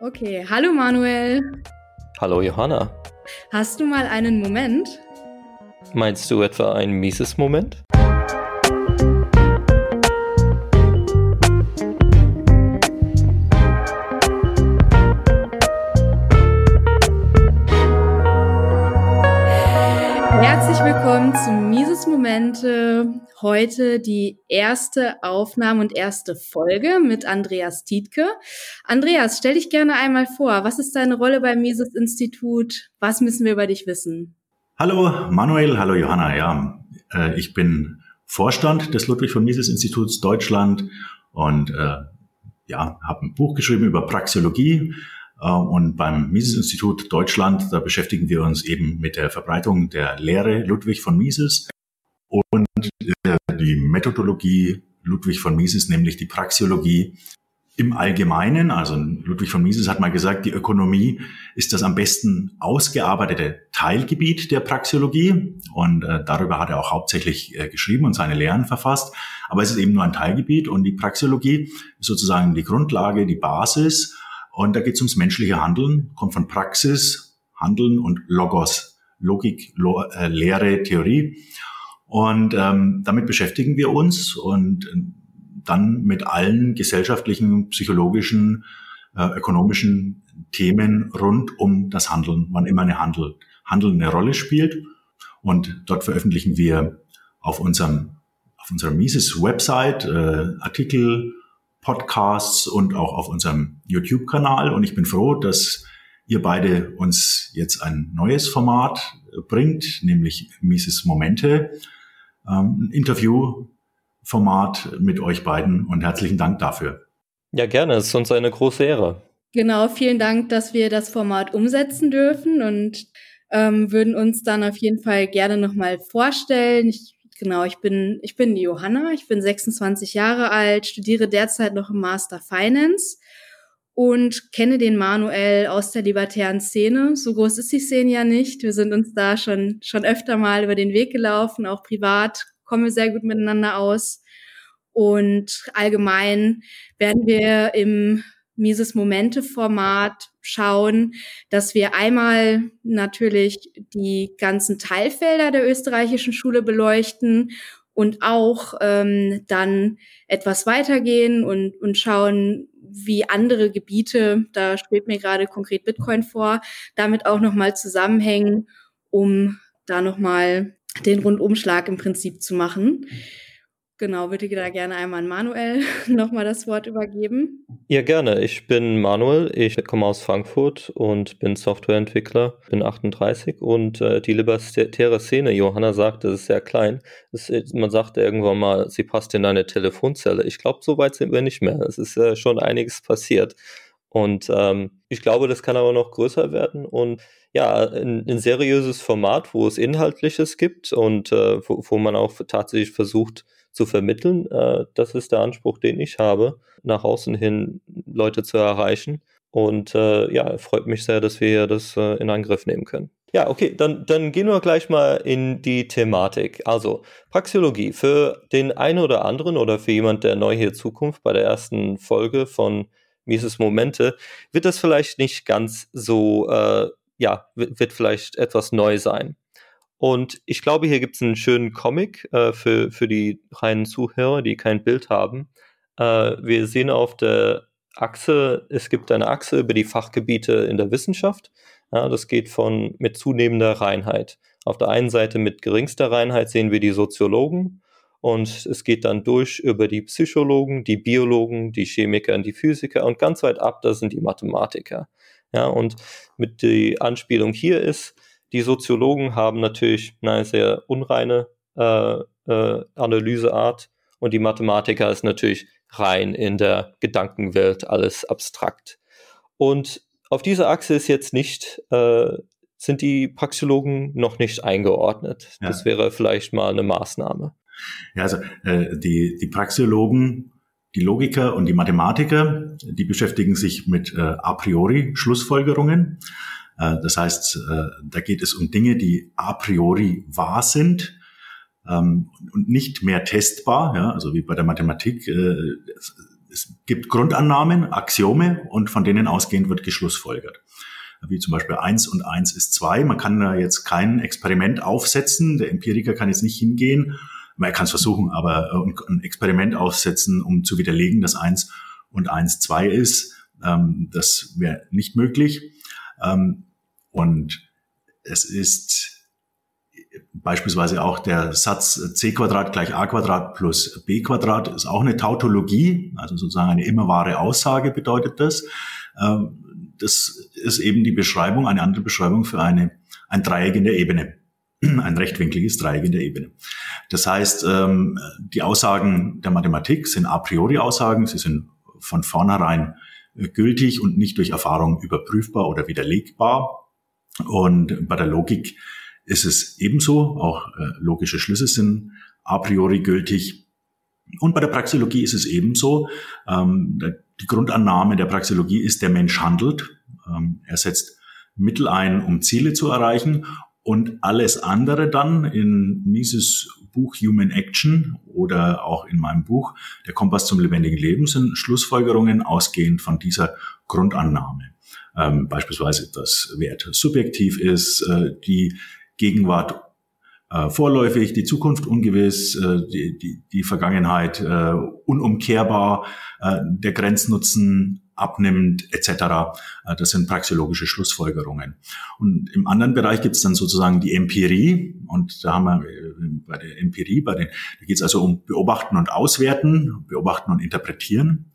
Okay, hallo Manuel. Hallo Johanna. Hast du mal einen Moment? Meinst du etwa ein mieses Moment? Heute die erste Aufnahme und erste Folge mit Andreas Tietke. Andreas, stell dich gerne einmal vor. Was ist deine Rolle beim Mises Institut? Was müssen wir über dich wissen? Hallo Manuel, hallo Johanna. Ja, äh, ich bin Vorstand des Ludwig von Mises Instituts Deutschland und äh, ja, habe ein Buch geschrieben über Praxeologie äh, und beim Mises-Institut Deutschland, da beschäftigen wir uns eben mit der Verbreitung der Lehre Ludwig von Mises und äh, die Methodologie Ludwig von Mises, nämlich die Praxiologie im Allgemeinen. Also Ludwig von Mises hat mal gesagt, die Ökonomie ist das am besten ausgearbeitete Teilgebiet der Praxiologie und äh, darüber hat er auch hauptsächlich äh, geschrieben und seine Lehren verfasst. Aber es ist eben nur ein Teilgebiet und die Praxiologie ist sozusagen die Grundlage, die Basis und da geht es ums menschliche Handeln, kommt von Praxis, Handeln und Logos, Logik, Lo äh, Lehre, Theorie. Und ähm, damit beschäftigen wir uns und äh, dann mit allen gesellschaftlichen, psychologischen, äh, ökonomischen Themen rund um das Handeln, wann immer eine Handel, Handeln eine Rolle spielt. Und dort veröffentlichen wir auf unserem auf unserer Mises-Website äh, Artikel, Podcasts und auch auf unserem YouTube-Kanal. Und ich bin froh, dass ihr beide uns jetzt ein neues Format bringt, nämlich Mises Momente, ähm, ein Interviewformat mit euch beiden und herzlichen Dank dafür. Ja, gerne. Es ist uns eine große Ehre. Genau, vielen Dank, dass wir das Format umsetzen dürfen und ähm, würden uns dann auf jeden Fall gerne nochmal vorstellen. Ich Genau, ich bin, ich bin die Johanna, ich bin 26 Jahre alt, studiere derzeit noch im Master Finance und kenne den Manuel aus der libertären Szene. So groß ist die Szene ja nicht. Wir sind uns da schon, schon öfter mal über den Weg gelaufen, auch privat kommen wir sehr gut miteinander aus. Und allgemein werden wir im Mises Momente Format schauen, dass wir einmal natürlich die ganzen Teilfelder der österreichischen Schule beleuchten und auch ähm, dann etwas weitergehen und, und schauen, wie andere Gebiete, da steht mir gerade konkret Bitcoin vor, damit auch nochmal zusammenhängen, um da nochmal den Rundumschlag im Prinzip zu machen. Genau, würde ich da gerne einmal an Manuel nochmal das Wort übergeben. Ja, gerne. Ich bin Manuel, ich komme aus Frankfurt und bin Softwareentwickler, bin 38 und äh, die libertäre Szene, Johanna sagt, das ist sehr klein. Das, man sagte irgendwann mal, sie passt in eine Telefonzelle. Ich glaube, so weit sind wir nicht mehr. Es ist äh, schon einiges passiert. Und ähm, ich glaube, das kann aber noch größer werden und ja, ein, ein seriöses Format, wo es Inhaltliches gibt und äh, wo, wo man auch tatsächlich versucht, zu vermitteln. Äh, das ist der Anspruch, den ich habe, nach außen hin Leute zu erreichen. Und äh, ja, freut mich sehr, dass wir das äh, in Angriff nehmen können. Ja, okay, dann, dann gehen wir gleich mal in die Thematik. Also, Praxiologie. Für den einen oder anderen oder für jemand, der neu hier Zukunft bei der ersten Folge von Mises Momente, wird das vielleicht nicht ganz so, äh, ja, wird vielleicht etwas neu sein. Und ich glaube, hier gibt es einen schönen Comic äh, für, für die reinen Zuhörer, die kein Bild haben. Äh, wir sehen auf der Achse, es gibt eine Achse über die Fachgebiete in der Wissenschaft. Ja, das geht von mit zunehmender Reinheit. Auf der einen Seite mit geringster Reinheit sehen wir die Soziologen und es geht dann durch über die Psychologen, die Biologen, die Chemiker und die Physiker und ganz weit ab, das sind die Mathematiker. Ja, und mit die Anspielung hier ist, die Soziologen haben natürlich eine sehr unreine äh, äh, Analyseart und die Mathematiker ist natürlich rein in der Gedankenwelt, alles abstrakt. Und auf dieser Achse ist jetzt nicht, äh, sind die Praxiologen noch nicht eingeordnet. Ja. Das wäre vielleicht mal eine Maßnahme. Ja, also äh, die, die Praxiologen, die Logiker und die Mathematiker, die beschäftigen sich mit äh, a priori Schlussfolgerungen. Äh, das heißt, äh, da geht es um Dinge, die a priori wahr sind ähm, und nicht mehr testbar, ja, also wie bei der Mathematik. Äh, es gibt Grundannahmen, Axiome und von denen ausgehend wird geschlussfolgert. Wie zum Beispiel eins und eins ist zwei. Man kann da jetzt kein Experiment aufsetzen. Der Empiriker kann jetzt nicht hingehen. Man kann es versuchen, aber ein Experiment aufsetzen, um zu widerlegen, dass eins und eins zwei ist. Ähm, das wäre nicht möglich. Ähm, und es ist Beispielsweise auch der Satz c Quadrat gleich a Quadrat plus b Quadrat ist auch eine Tautologie, also sozusagen eine immer wahre Aussage bedeutet das. Ähm, das ist eben die Beschreibung, eine andere Beschreibung für eine, ein Dreieck in der Ebene. Ein rechtwinkliges Dreieck in der Ebene. Das heißt, ähm, die Aussagen der Mathematik sind a priori Aussagen, sie sind von vornherein gültig und nicht durch Erfahrung überprüfbar oder widerlegbar. Und bei der Logik ist es ebenso. Auch äh, logische Schlüsse sind a priori gültig. Und bei der Praxeologie ist es ebenso. Ähm, die Grundannahme der Praxeologie ist, der Mensch handelt. Ähm, er setzt Mittel ein, um Ziele zu erreichen. Und alles andere dann in Mises Buch Human Action oder auch in meinem Buch Der Kompass zum lebendigen Leben sind Schlussfolgerungen ausgehend von dieser Grundannahme. Ähm, beispielsweise, dass Wert subjektiv ist, äh, die Gegenwart äh, vorläufig, die Zukunft ungewiss, äh, die, die, die Vergangenheit äh, unumkehrbar, äh, der Grenznutzen abnimmt etc. Äh, das sind praxeologische Schlussfolgerungen. Und im anderen Bereich gibt es dann sozusagen die Empirie. Und da haben wir äh, bei der Empirie, bei den, da geht es also um Beobachten und Auswerten, Beobachten und Interpretieren.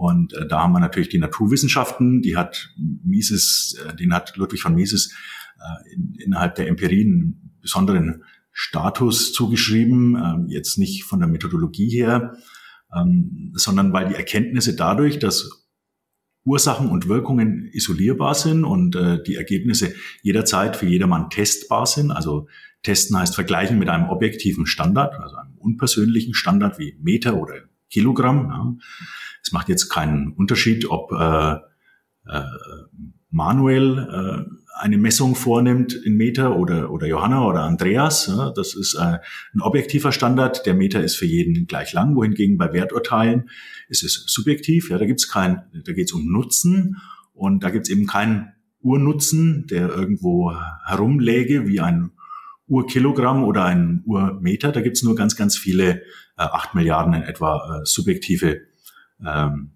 Und äh, da haben wir natürlich die Naturwissenschaften, die hat Mises, äh, den hat Ludwig von Mises äh, in, innerhalb der Empirie einen besonderen Status zugeschrieben, äh, jetzt nicht von der Methodologie her, ähm, sondern weil die Erkenntnisse dadurch, dass Ursachen und Wirkungen isolierbar sind und äh, die Ergebnisse jederzeit für jedermann testbar sind. Also testen heißt vergleichen mit einem objektiven Standard, also einem unpersönlichen Standard wie Meter oder Kilogramm. Ja. Es macht jetzt keinen Unterschied, ob äh, äh, Manuel äh, eine Messung vornimmt in Meter oder, oder Johanna oder Andreas. Ja, das ist äh, ein objektiver Standard. Der Meter ist für jeden gleich lang, wohingegen bei Werturteilen ist es subjektiv. Ja, da gibt's kein, da geht's um Nutzen und da gibt's eben keinen Urnutzen, der irgendwo herumläge wie ein Urkilogramm oder ein Urmeter. Da gibt's nur ganz, ganz viele, äh, acht Milliarden in etwa, äh, subjektive ähm,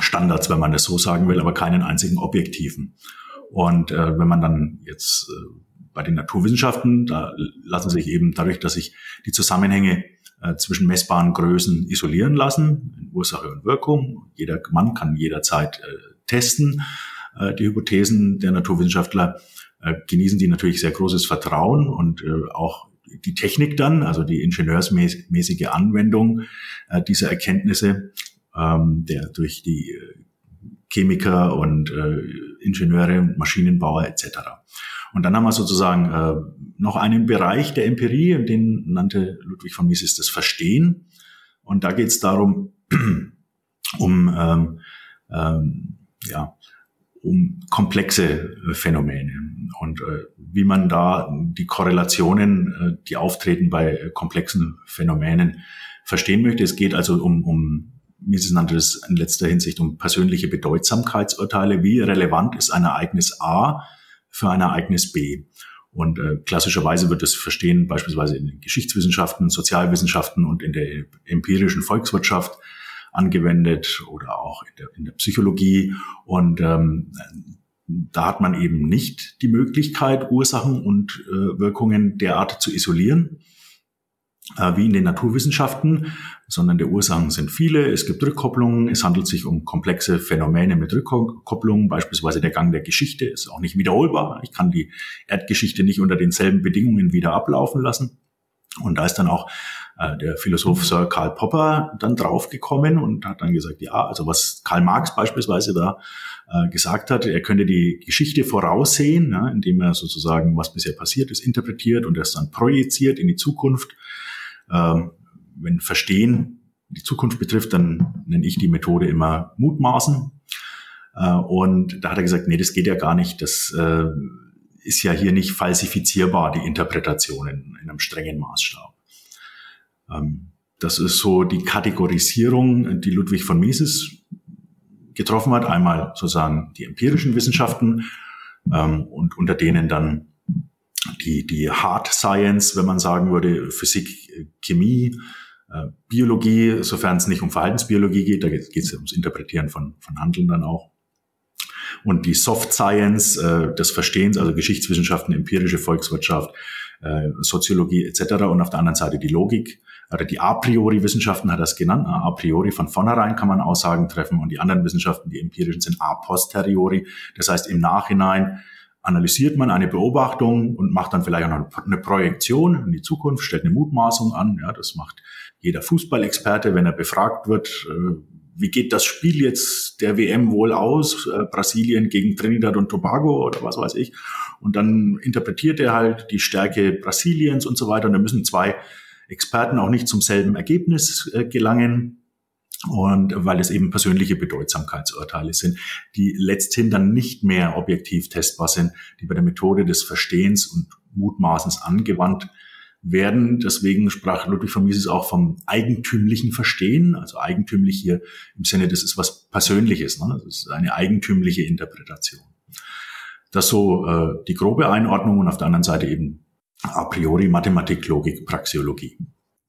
Standards, wenn man das so sagen will, aber keinen einzigen objektiven. Und äh, wenn man dann jetzt äh, bei den Naturwissenschaften, da lassen sich eben dadurch, dass sich die Zusammenhänge äh, zwischen messbaren Größen isolieren lassen, Ursache und Wirkung. Jeder Mann kann jederzeit äh, testen. Äh, die Hypothesen der Naturwissenschaftler äh, genießen die natürlich sehr großes Vertrauen und äh, auch die Technik dann, also die ingenieursmäßige Anwendung äh, dieser Erkenntnisse, ähm, der durch die äh, Chemiker und äh, Ingenieure, Maschinenbauer etc. Und dann haben wir sozusagen äh, noch einen Bereich der Empirie, den nannte Ludwig von Mises das Verstehen. Und da geht es darum, um, ähm, ähm, ja, um komplexe äh, Phänomene und äh, wie man da die Korrelationen, äh, die auftreten bei äh, komplexen Phänomenen, verstehen möchte. Es geht also um, um Mises nannte es in letzter Hinsicht um persönliche Bedeutsamkeitsurteile. Wie relevant ist ein Ereignis A für ein Ereignis B? Und äh, klassischerweise wird es verstehen, beispielsweise in den Geschichtswissenschaften, Sozialwissenschaften und in der empirischen Volkswirtschaft angewendet oder auch in der, in der Psychologie. Und ähm, da hat man eben nicht die Möglichkeit, Ursachen und äh, Wirkungen derart zu isolieren, äh, wie in den Naturwissenschaften, sondern der Ursachen sind viele. Es gibt Rückkopplungen. Es handelt sich um komplexe Phänomene mit Rückkopplungen. Beispielsweise der Gang der Geschichte ist auch nicht wiederholbar. Ich kann die Erdgeschichte nicht unter denselben Bedingungen wieder ablaufen lassen. Und da ist dann auch äh, der Philosoph Sir Karl Popper dann draufgekommen und hat dann gesagt, ja, also was Karl Marx beispielsweise da äh, gesagt hat, er könnte die Geschichte voraussehen, ja, indem er sozusagen, was bisher passiert ist, interpretiert und das dann projiziert in die Zukunft ähm, wenn Verstehen die Zukunft betrifft, dann nenne ich die Methode immer Mutmaßen. Äh, und da hat er gesagt, nee, das geht ja gar nicht. Das äh, ist ja hier nicht falsifizierbar, die Interpretation in, in einem strengen Maßstab. Ähm, Das ist so die Kategorisierung, die Ludwig von Mises getroffen hat. Einmal sozusagen die empirischen Wissenschaften ähm, und unter denen dann die, die Hard Science, wenn man sagen würde, Physik, Chemie, Biologie, sofern es nicht um Verhaltensbiologie geht, da geht es ums Interpretieren von, von Handeln dann auch. Und die Soft Science äh, des Verstehens, also Geschichtswissenschaften, empirische Volkswirtschaft, äh, Soziologie etc. Und auf der anderen Seite die Logik oder die a priori Wissenschaften hat es genannt. A priori von vornherein kann man Aussagen treffen und die anderen Wissenschaften, die empirischen, sind a posteriori. Das heißt, im Nachhinein analysiert man eine Beobachtung und macht dann vielleicht auch noch eine Projektion in die Zukunft, stellt eine Mutmaßung an. Ja, das macht jeder Fußballexperte, wenn er befragt wird, äh, wie geht das Spiel jetzt der WM wohl aus, äh, Brasilien gegen Trinidad und Tobago oder was weiß ich. Und dann interpretiert er halt die Stärke Brasiliens und so weiter. Und da müssen zwei Experten auch nicht zum selben Ergebnis äh, gelangen. Und weil es eben persönliche Bedeutsamkeitsurteile sind, die letzthin dann nicht mehr objektiv testbar sind, die bei der Methode des Verstehens und Mutmaßens angewandt werden. Deswegen sprach Ludwig von Mises auch vom eigentümlichen Verstehen, also eigentümlich hier im Sinne, das ist was Persönliches, ne? das ist eine eigentümliche Interpretation. Das so äh, die grobe Einordnung und auf der anderen Seite eben a priori Mathematik, Logik, Praxiologie.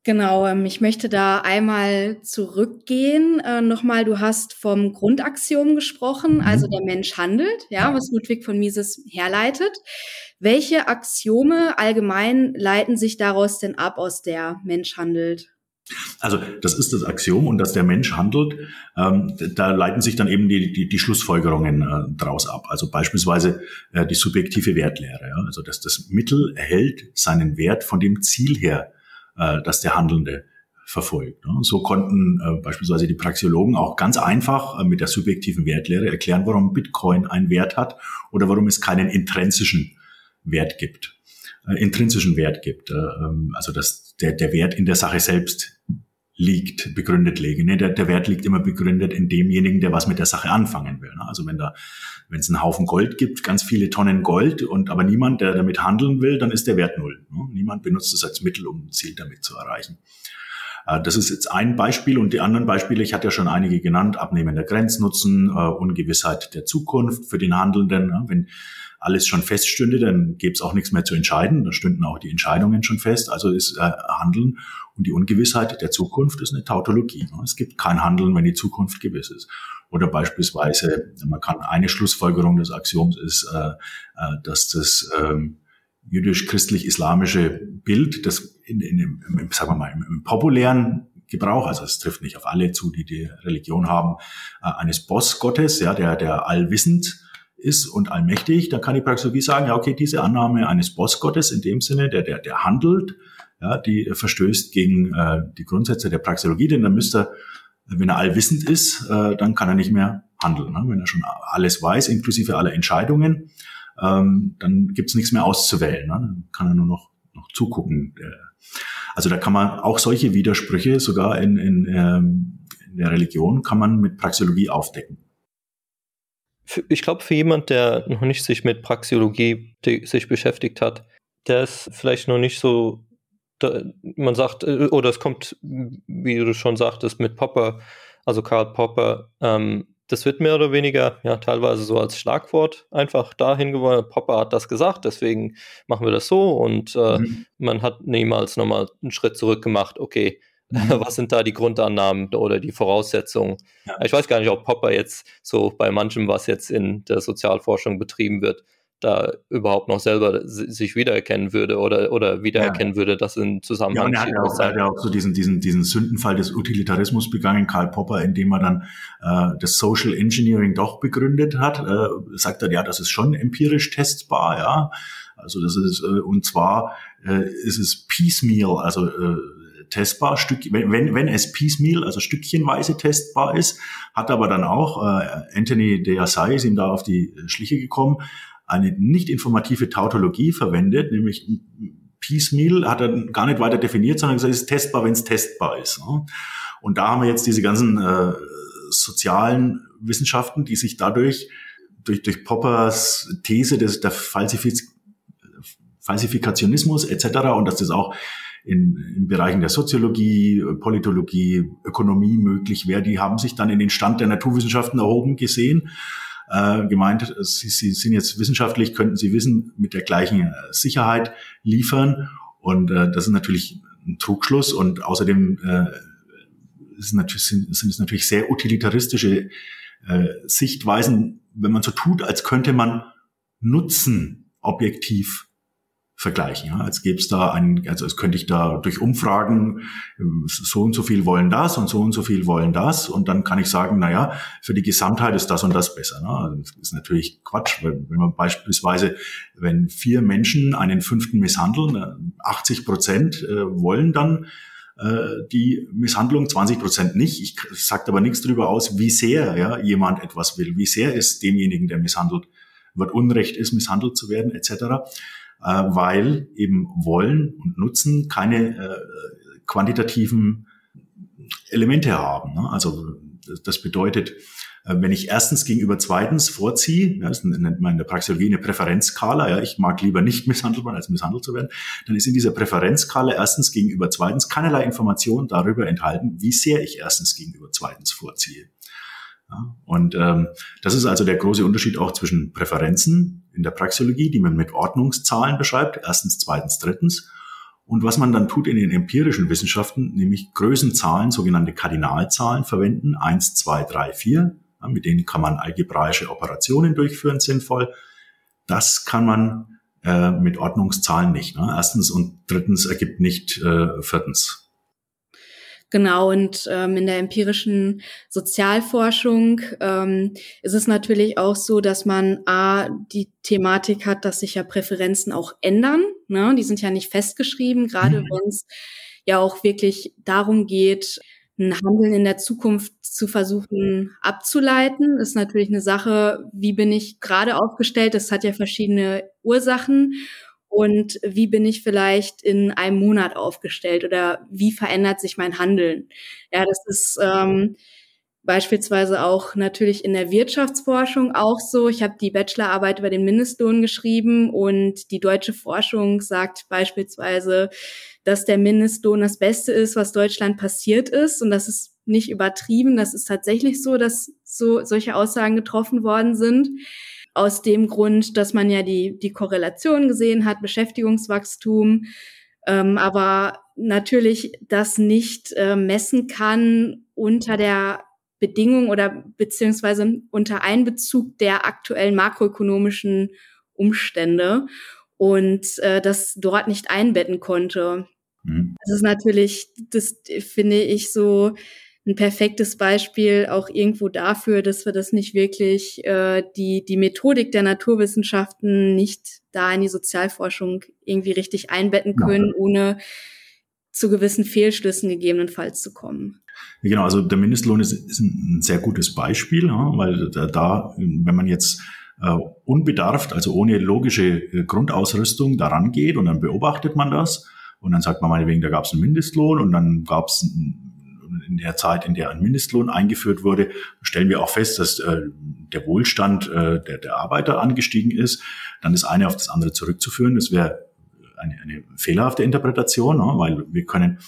Genau, ähm, ich möchte da einmal zurückgehen. Äh, nochmal, du hast vom Grundaxiom gesprochen, mhm. also der Mensch handelt, ja, was Ludwig von Mises herleitet. Welche Axiome allgemein leiten sich daraus denn ab, aus der Mensch handelt? Also das ist das Axiom und dass der Mensch handelt, ähm, da leiten sich dann eben die, die, die Schlussfolgerungen äh, daraus ab. Also beispielsweise äh, die subjektive Wertlehre. Ja? Also dass das Mittel erhält seinen Wert von dem Ziel her, äh, das der Handelnde verfolgt. Ne? So konnten äh, beispielsweise die Praxiologen auch ganz einfach äh, mit der subjektiven Wertlehre erklären, warum Bitcoin einen Wert hat oder warum es keinen intrinsischen Wert gibt äh, intrinsischen Wert gibt. Äh, ähm, also dass der, der Wert in der Sache selbst liegt, begründet liegt. Nee, der, der Wert liegt immer begründet in demjenigen, der was mit der Sache anfangen will. Ne? Also wenn da, wenn es einen Haufen Gold gibt, ganz viele Tonnen Gold und aber niemand, der damit handeln will, dann ist der Wert null. Ne? Niemand benutzt es als Mittel, um ein Ziel damit zu erreichen. Äh, das ist jetzt ein Beispiel und die anderen Beispiele, ich hatte ja schon einige genannt, abnehmender Grenznutzen, Ungewissheit der Zukunft für den Handelnden. Wenn alles schon feststünde, dann gäbe es auch nichts mehr zu entscheiden. Da stünden auch die Entscheidungen schon fest. Also ist äh, Handeln und die Ungewissheit der Zukunft ist eine Tautologie. Es gibt kein Handeln, wenn die Zukunft gewiss ist. Oder beispielsweise, man kann eine Schlussfolgerung des Axioms ist, äh, äh, dass das ähm, jüdisch-christlich-islamische Bild, das in, in, im, sagen wir mal, im, im populären Gebrauch, also es trifft nicht auf alle zu, die die Religion haben, äh, eines Bossgottes, ja, der, der allwissend ist und allmächtig, dann kann die Praxologie sagen, ja, okay, diese Annahme eines Bossgottes in dem Sinne, der, der, der handelt, ja, die verstößt gegen äh, die Grundsätze der Praxologie, denn dann müsste wenn er allwissend ist, äh, dann kann er nicht mehr handeln. Ne? Wenn er schon alles weiß, inklusive aller Entscheidungen, ähm, dann gibt's nichts mehr auszuwählen. Ne? Dann kann er nur noch, noch zugucken. Also da kann man auch solche Widersprüche sogar in, in, ähm, in der Religion kann man mit Praxeologie aufdecken ich glaube, für jemand, der noch nicht sich mit Praxeologie sich beschäftigt hat, der ist vielleicht noch nicht so, da, man sagt, äh, oder es kommt, wie du schon sagtest, mit Popper, also Karl Popper, ähm, das wird mehr oder weniger, ja, teilweise so als Schlagwort einfach dahin gewonnen. Popper hat das gesagt, deswegen machen wir das so und äh, mhm. man hat niemals nochmal einen Schritt zurück gemacht, okay, Mhm. Was sind da die Grundannahmen oder die Voraussetzungen? Ja. Ich weiß gar nicht, ob Popper jetzt so bei manchem, was jetzt in der Sozialforschung betrieben wird, da überhaupt noch selber sich wiedererkennen würde oder, oder wiedererkennen ja. würde, dass in Zusammenhang ja, und er hat, auch, er hat ja auch so diesen, diesen, diesen Sündenfall des Utilitarismus begangen, Karl Popper, indem er dann äh, das Social Engineering doch begründet hat. Äh, sagt er, ja, das ist schon empirisch testbar, ja. Also das ist, äh, und zwar äh, ist es piecemeal, also äh, testbar, Stück, wenn, wenn, wenn es piecemeal, also stückchenweise testbar ist, hat aber dann auch, äh, Anthony de Assay ist ihm da auf die Schliche gekommen, eine nicht informative Tautologie verwendet, nämlich piecemeal hat er gar nicht weiter definiert, sondern gesagt, es ist testbar, wenn es testbar ist. Ne? Und da haben wir jetzt diese ganzen äh, sozialen Wissenschaften, die sich dadurch durch, durch Poppers These des, der Falsifiz Falsifikationismus etc. und dass das auch in, in Bereichen der Soziologie, Politologie, Ökonomie möglich wäre, die haben sich dann in den Stand der Naturwissenschaften erhoben gesehen, äh, gemeint, sie, sie sind jetzt wissenschaftlich, könnten sie Wissen mit der gleichen äh, Sicherheit liefern. Und äh, das ist natürlich ein Trugschluss und außerdem äh, ist natürlich, sind, sind es natürlich sehr utilitaristische äh, Sichtweisen, wenn man so tut, als könnte man Nutzen objektiv vergleichen. Ja, als gäbe es da ein, also als könnte ich da durch Umfragen so und so viel wollen das und so und so viel wollen das und dann kann ich sagen, na ja, für die Gesamtheit ist das und das besser. Ne? Also das ist natürlich Quatsch, wenn man beispielsweise, wenn vier Menschen einen fünften misshandeln, 80 Prozent äh, wollen dann äh, die Misshandlung, 20 Prozent nicht. Ich sagt aber nichts darüber aus, wie sehr ja, jemand etwas will, wie sehr es demjenigen, der misshandelt wird, Unrecht ist, misshandelt zu werden, etc äh, weil eben Wollen und Nutzen keine äh, quantitativen Elemente haben. Ne? Also das bedeutet, äh, wenn ich erstens gegenüber zweitens vorziehe, das nennt man in der Praxeologie eine Präferenzskala, ja, ich mag lieber nicht misshandelt werden, als misshandelt zu werden, dann ist in dieser Präferenzskala erstens gegenüber zweitens keinerlei Information darüber enthalten, wie sehr ich erstens gegenüber zweitens vorziehe. Ja, und ähm, das ist also der große Unterschied auch zwischen Präferenzen in der Praxeologie, die man mit Ordnungszahlen beschreibt, erstens, zweitens, drittens, und was man dann tut in den empirischen Wissenschaften, nämlich Größenzahlen, sogenannte Kardinalzahlen verwenden, eins, zwei, drei, vier, ja, mit denen kann man algebraische Operationen durchführen, sinnvoll. Das kann man äh, mit Ordnungszahlen nicht. Ne? Erstens und drittens ergibt nicht äh, viertens. Genau, und ähm, in der empirischen Sozialforschung ähm, ist es natürlich auch so, dass man A, die Thematik hat, dass sich ja Präferenzen auch ändern. Ne? Die sind ja nicht festgeschrieben, gerade mhm. wenn es ja auch wirklich darum geht, ein Handeln in der Zukunft zu versuchen abzuleiten, ist natürlich eine Sache, wie bin ich gerade aufgestellt? Das hat ja verschiedene Ursachen und wie bin ich vielleicht in einem Monat aufgestellt oder wie verändert sich mein Handeln. Ja, das ist ähm, beispielsweise auch natürlich in der Wirtschaftsforschung auch so. Ich habe die Bachelorarbeit über den Mindestlohn geschrieben und die deutsche Forschung sagt beispielsweise, dass der Mindestlohn das Beste ist, was Deutschland passiert ist und das ist nicht übertrieben. Das ist tatsächlich so, dass so solche Aussagen getroffen worden sind aus dem Grund, dass man ja die, die Korrelation gesehen hat, Beschäftigungswachstum, ähm, aber natürlich das nicht äh, messen kann unter der Bedingung oder beziehungsweise unter Einbezug der aktuellen makroökonomischen Umstände und äh, das dort nicht einbetten konnte. Mhm. Das ist natürlich, das finde ich so ein perfektes Beispiel auch irgendwo dafür, dass wir das nicht wirklich, äh, die, die Methodik der Naturwissenschaften nicht da in die Sozialforschung irgendwie richtig einbetten können, ja. ohne zu gewissen Fehlschlüssen gegebenenfalls zu kommen. genau, also der Mindestlohn ist, ist ein sehr gutes Beispiel, ja, weil da, wenn man jetzt äh, unbedarft, also ohne logische äh, Grundausrüstung daran geht und dann beobachtet man das und dann sagt man meinetwegen, da gab es einen Mindestlohn und dann gab es in der Zeit, in der ein Mindestlohn eingeführt wurde, stellen wir auch fest, dass äh, der Wohlstand äh, der, der Arbeiter angestiegen ist. Dann ist eine auf das andere zurückzuführen. Das wäre eine, eine fehlerhafte Interpretation, ne? weil wir können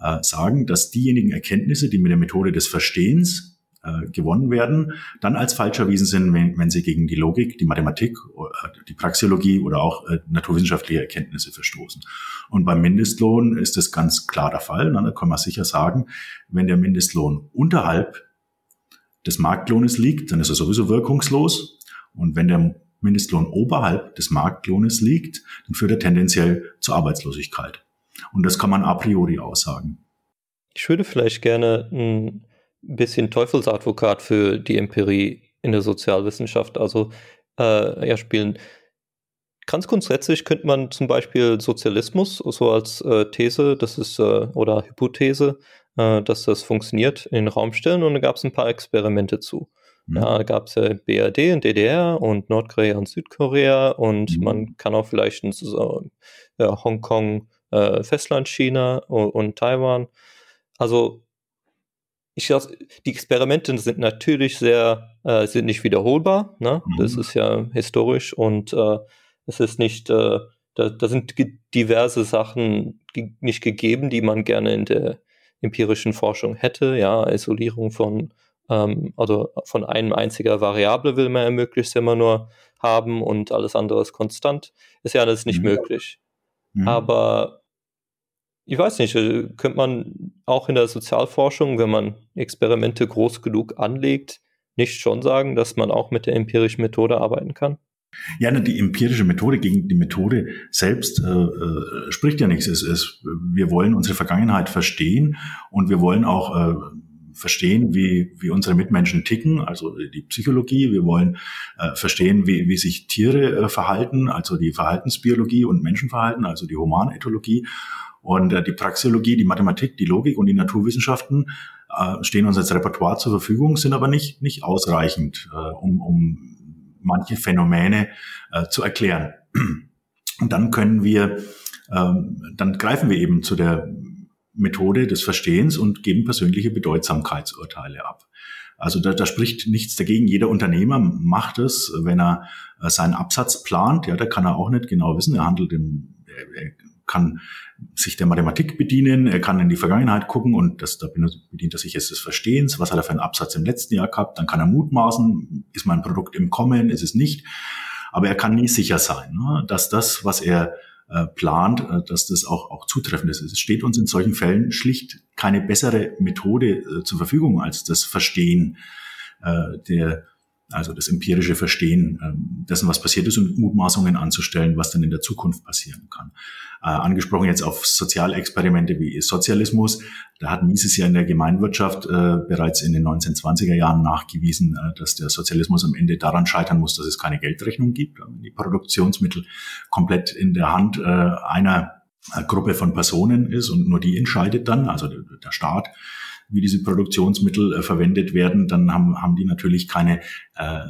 äh, sagen, dass diejenigen Erkenntnisse, die mit der Methode des Verstehens äh, gewonnen werden, dann als falsch erwiesen sind, wenn, wenn sie gegen die Logik, die Mathematik, äh, die Praxeologie oder auch äh, naturwissenschaftliche Erkenntnisse verstoßen. Und beim Mindestlohn ist das ganz klar der Fall. Da kann man sicher sagen, wenn der Mindestlohn unterhalb des Marktlohnes liegt, dann ist er sowieso wirkungslos. Und wenn der Mindestlohn oberhalb des Marktlohnes liegt, dann führt er tendenziell zur Arbeitslosigkeit. Und das kann man a priori aussagen. Ich würde vielleicht gerne ein bisschen Teufelsadvokat für die Empirie in der Sozialwissenschaft, also äh, ja, spielen. Ganz grundsätzlich könnte man zum Beispiel Sozialismus so als äh, These, das ist, äh, oder Hypothese, äh, dass das funktioniert, in den Raum stellen und da gab es ein paar Experimente zu. Mhm. Ja, da gab es ja BRD und DDR und Nordkorea und Südkorea und mhm. man kann auch vielleicht in so, Hongkong, äh, Festlandchina und, und Taiwan. Also ich die Experimente sind natürlich sehr, äh, sind nicht wiederholbar. Ne? Mhm. Das ist ja historisch und äh, es ist nicht, äh, da, da sind diverse Sachen nicht gegeben, die man gerne in der empirischen Forschung hätte. Ja, Isolierung von, ähm, also von einem einziger Variable will man ja möglichst immer nur haben und alles andere ist konstant. Ist ja alles nicht mhm. möglich. Mhm. Aber ich weiß nicht, äh, könnte man auch in der Sozialforschung, wenn man Experimente groß genug anlegt, nicht schon sagen, dass man auch mit der empirischen Methode arbeiten kann? Ja, die empirische Methode gegen die Methode selbst äh, äh, spricht ja nichts. Es, es, wir wollen unsere Vergangenheit verstehen und wir wollen auch äh, verstehen, wie, wie unsere Mitmenschen ticken, also die Psychologie. Wir wollen äh, verstehen, wie, wie sich Tiere äh, verhalten, also die Verhaltensbiologie und Menschenverhalten, also die Humanethologie. Und äh, die Praxeologie, die Mathematik, die Logik und die Naturwissenschaften äh, stehen uns als Repertoire zur Verfügung, sind aber nicht, nicht ausreichend, äh, um, um manche Phänomene äh, zu erklären. Und dann können wir, ähm, dann greifen wir eben zu der Methode des Verstehens und geben persönliche Bedeutsamkeitsurteile ab. Also da, da spricht nichts dagegen. Jeder Unternehmer macht es, wenn er äh, seinen Absatz plant. Ja, da kann er auch nicht genau wissen. Er handelt im, er, kann sich der Mathematik bedienen, er kann in die Vergangenheit gucken und das, da bedient er sich jetzt des Verstehens, was hat er für einen Absatz im letzten Jahr gehabt, dann kann er mutmaßen, ist mein Produkt im Kommen, ist es nicht, aber er kann nie sicher sein, ne, dass das, was er äh, plant, äh, dass das auch, auch zutreffend ist. Es steht uns in solchen Fällen schlicht keine bessere Methode äh, zur Verfügung als das Verstehen äh, der also das empirische Verstehen ähm, dessen, was passiert ist und Mutmaßungen anzustellen, was dann in der Zukunft passieren kann. Äh, angesprochen jetzt auf Sozialexperimente wie Sozialismus, da hat Mises ja in der Gemeinwirtschaft äh, bereits in den 1920er Jahren nachgewiesen, äh, dass der Sozialismus am Ende daran scheitern muss, dass es keine Geldrechnung gibt, die Produktionsmittel komplett in der Hand äh, einer Gruppe von Personen ist und nur die entscheidet dann, also der, der Staat wie diese Produktionsmittel äh, verwendet werden, dann haben, haben die natürlich keine äh,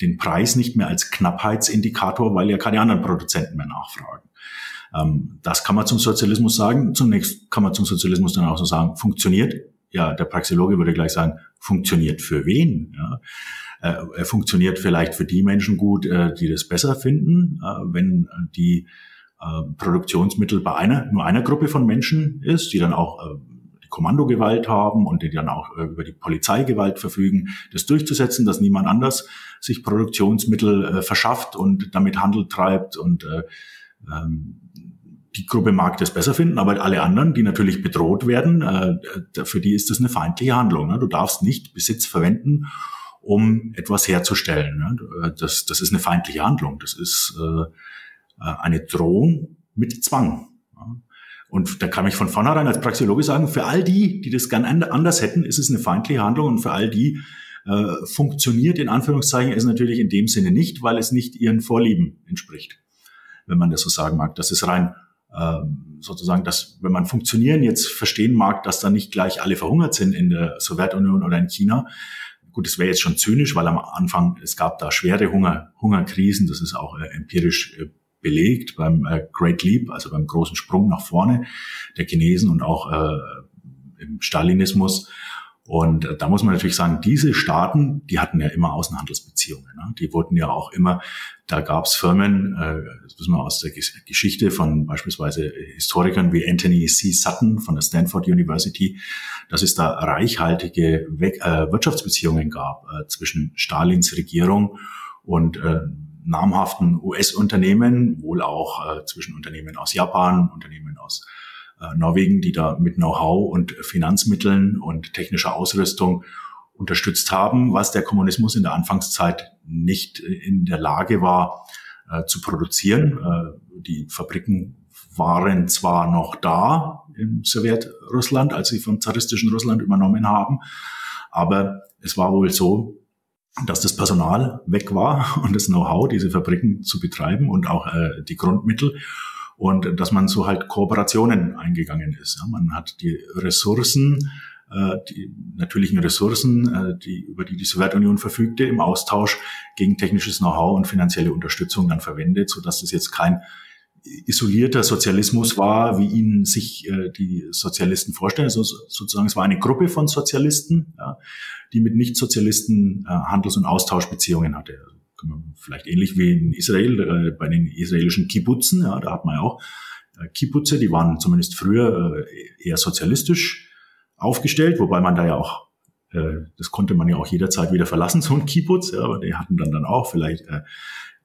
den Preis nicht mehr als Knappheitsindikator, weil ja keine anderen Produzenten mehr nachfragen. Ähm, das kann man zum Sozialismus sagen. Zunächst kann man zum Sozialismus dann auch so sagen, funktioniert. Ja, der Praxeologe würde gleich sagen, funktioniert für wen? Ja. Äh, er funktioniert vielleicht für die Menschen gut, äh, die das besser finden, äh, wenn die Produktionsmittel bei einer, nur einer Gruppe von Menschen ist, die dann auch Kommandogewalt haben und die dann auch äh, über die Polizeigewalt verfügen, das durchzusetzen, dass niemand anders sich Produktionsmittel äh, verschafft und damit Handel treibt und äh, ähm, die Gruppe mag das besser finden, aber alle anderen, die natürlich bedroht werden, äh, für die ist das eine feindliche Handlung. Ne? Du darfst nicht Besitz verwenden, um etwas herzustellen. Ne? Äh, das, das ist eine feindliche Handlung. Das ist eine Drohung mit Zwang. Und da kann ich von vornherein als Praxeologe sagen, für all die, die das gern anders hätten, ist es eine feindliche Handlung und für all die äh, funktioniert in Anführungszeichen es natürlich in dem Sinne nicht, weil es nicht ihren Vorlieben entspricht, wenn man das so sagen mag. Das ist rein äh, sozusagen, dass wenn man funktionieren jetzt verstehen mag, dass da nicht gleich alle verhungert sind in der Sowjetunion oder in China. Gut, das wäre jetzt schon zynisch, weil am Anfang es gab da schwere Hunger, Hungerkrisen. Das ist auch äh, empirisch äh, belegt beim äh, Great Leap, also beim großen Sprung nach vorne der Chinesen und auch äh, im Stalinismus. Und äh, da muss man natürlich sagen, diese Staaten, die hatten ja immer Außenhandelsbeziehungen. Ne? Die wurden ja auch immer, da gab es Firmen, äh, das wissen wir aus der Geschichte von beispielsweise Historikern wie Anthony C. Sutton von der Stanford University, dass es da reichhaltige We äh, Wirtschaftsbeziehungen gab äh, zwischen Stalins Regierung und äh, namhaften US-Unternehmen, wohl auch äh, zwischen Unternehmen aus Japan, Unternehmen aus äh, Norwegen, die da mit Know-how und Finanzmitteln und technischer Ausrüstung unterstützt haben, was der Kommunismus in der Anfangszeit nicht in der Lage war äh, zu produzieren. Äh, die Fabriken waren zwar noch da im Sowjetrussland, als sie vom zaristischen Russland übernommen haben, aber es war wohl so, dass das Personal weg war und das Know-how, diese Fabriken zu betreiben und auch äh, die Grundmittel und dass man so halt Kooperationen eingegangen ist. Ja. Man hat die Ressourcen, äh, die natürlichen Ressourcen, äh, die, über die die Sowjetunion verfügte, im Austausch gegen technisches Know-how und finanzielle Unterstützung dann verwendet, so dass das jetzt kein isolierter Sozialismus war, wie ihn sich äh, die Sozialisten vorstellen. Also sozusagen, es war eine Gruppe von Sozialisten, ja, die mit Nichtsozialisten äh, Handels- und Austauschbeziehungen hatte. Also vielleicht ähnlich wie in Israel, äh, bei den israelischen Kibbutzen, ja, da hat man ja auch äh, Kibbutze, die waren zumindest früher äh, eher sozialistisch aufgestellt, wobei man da ja auch, äh, das konnte man ja auch jederzeit wieder verlassen, so ein Kibbutz, ja, aber die hatten dann dann auch vielleicht äh,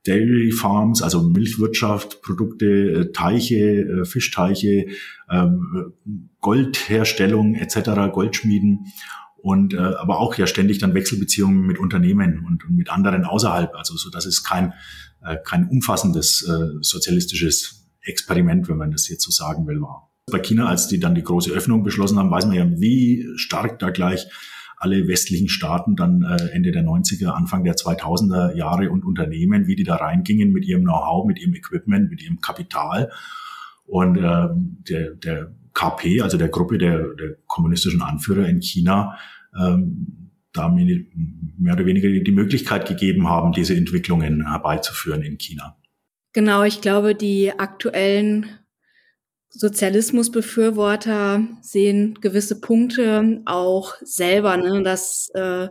Dairy Farms, also Milchwirtschaft, Produkte, äh, Teiche, Fischteiche, ähm, Goldherstellung etc., Goldschmieden und äh, aber auch ja ständig dann Wechselbeziehungen mit Unternehmen und, und mit anderen außerhalb, also so dass es kein äh, kein umfassendes äh, sozialistisches Experiment, wenn man das jetzt so sagen will, war. Bei China, als die dann die große Öffnung beschlossen haben, weiß man ja, wie stark da gleich alle westlichen Staaten dann äh, Ende der 90er, Anfang der 2000er Jahre und Unternehmen, wie die da reingingen mit ihrem Know-how, mit ihrem Equipment, mit ihrem Kapital. Und äh, der, der KP, also der Gruppe der, der kommunistischen Anführer in China, ähm, da mehr oder weniger die Möglichkeit gegeben haben, diese Entwicklungen herbeizuführen in China. Genau, ich glaube, die aktuellen Sozialismusbefürworter sehen gewisse Punkte auch selber, ne, dass äh,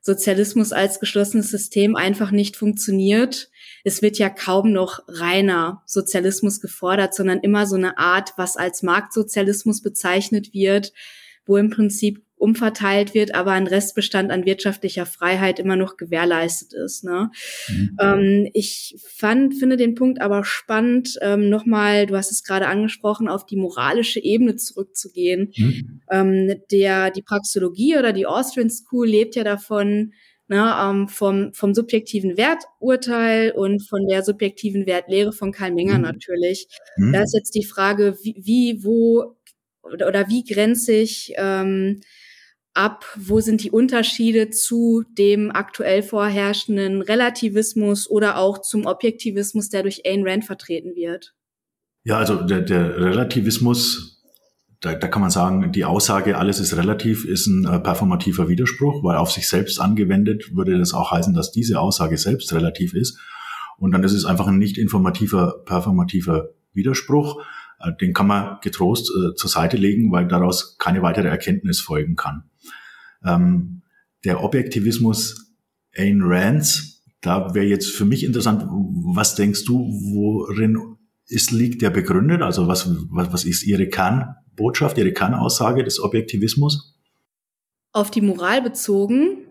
Sozialismus als geschlossenes System einfach nicht funktioniert. Es wird ja kaum noch reiner Sozialismus gefordert, sondern immer so eine Art, was als Marktsozialismus bezeichnet wird, wo im Prinzip umverteilt wird, aber ein Restbestand an wirtschaftlicher Freiheit immer noch gewährleistet ist. Ne? Mhm. Ähm, ich fand, finde den Punkt aber spannend, ähm, nochmal, du hast es gerade angesprochen, auf die moralische Ebene zurückzugehen. Mhm. Ähm, der, die Praxologie oder die Austrian School lebt ja davon, ne, ähm, vom, vom subjektiven Werturteil und von der subjektiven Wertlehre von Karl Menger mhm. natürlich. Mhm. Da ist jetzt die Frage, wie, wie wo oder, oder wie grenzig ähm, ab, wo sind die Unterschiede zu dem aktuell vorherrschenden Relativismus oder auch zum Objektivismus, der durch Ayn Rand vertreten wird? Ja, also der, der Relativismus, da, da kann man sagen, die Aussage, alles ist relativ, ist ein äh, performativer Widerspruch, weil auf sich selbst angewendet würde das auch heißen, dass diese Aussage selbst relativ ist. Und dann ist es einfach ein nicht informativer, performativer Widerspruch. Äh, den kann man getrost äh, zur Seite legen, weil daraus keine weitere Erkenntnis folgen kann. Ähm, der Objektivismus Ayn Rands, da wäre jetzt für mich interessant, was denkst du, worin ist, liegt der begründet? Also was, was, was ist Ihre Kernbotschaft, Ihre Kernaussage des Objektivismus? Auf die Moral bezogen?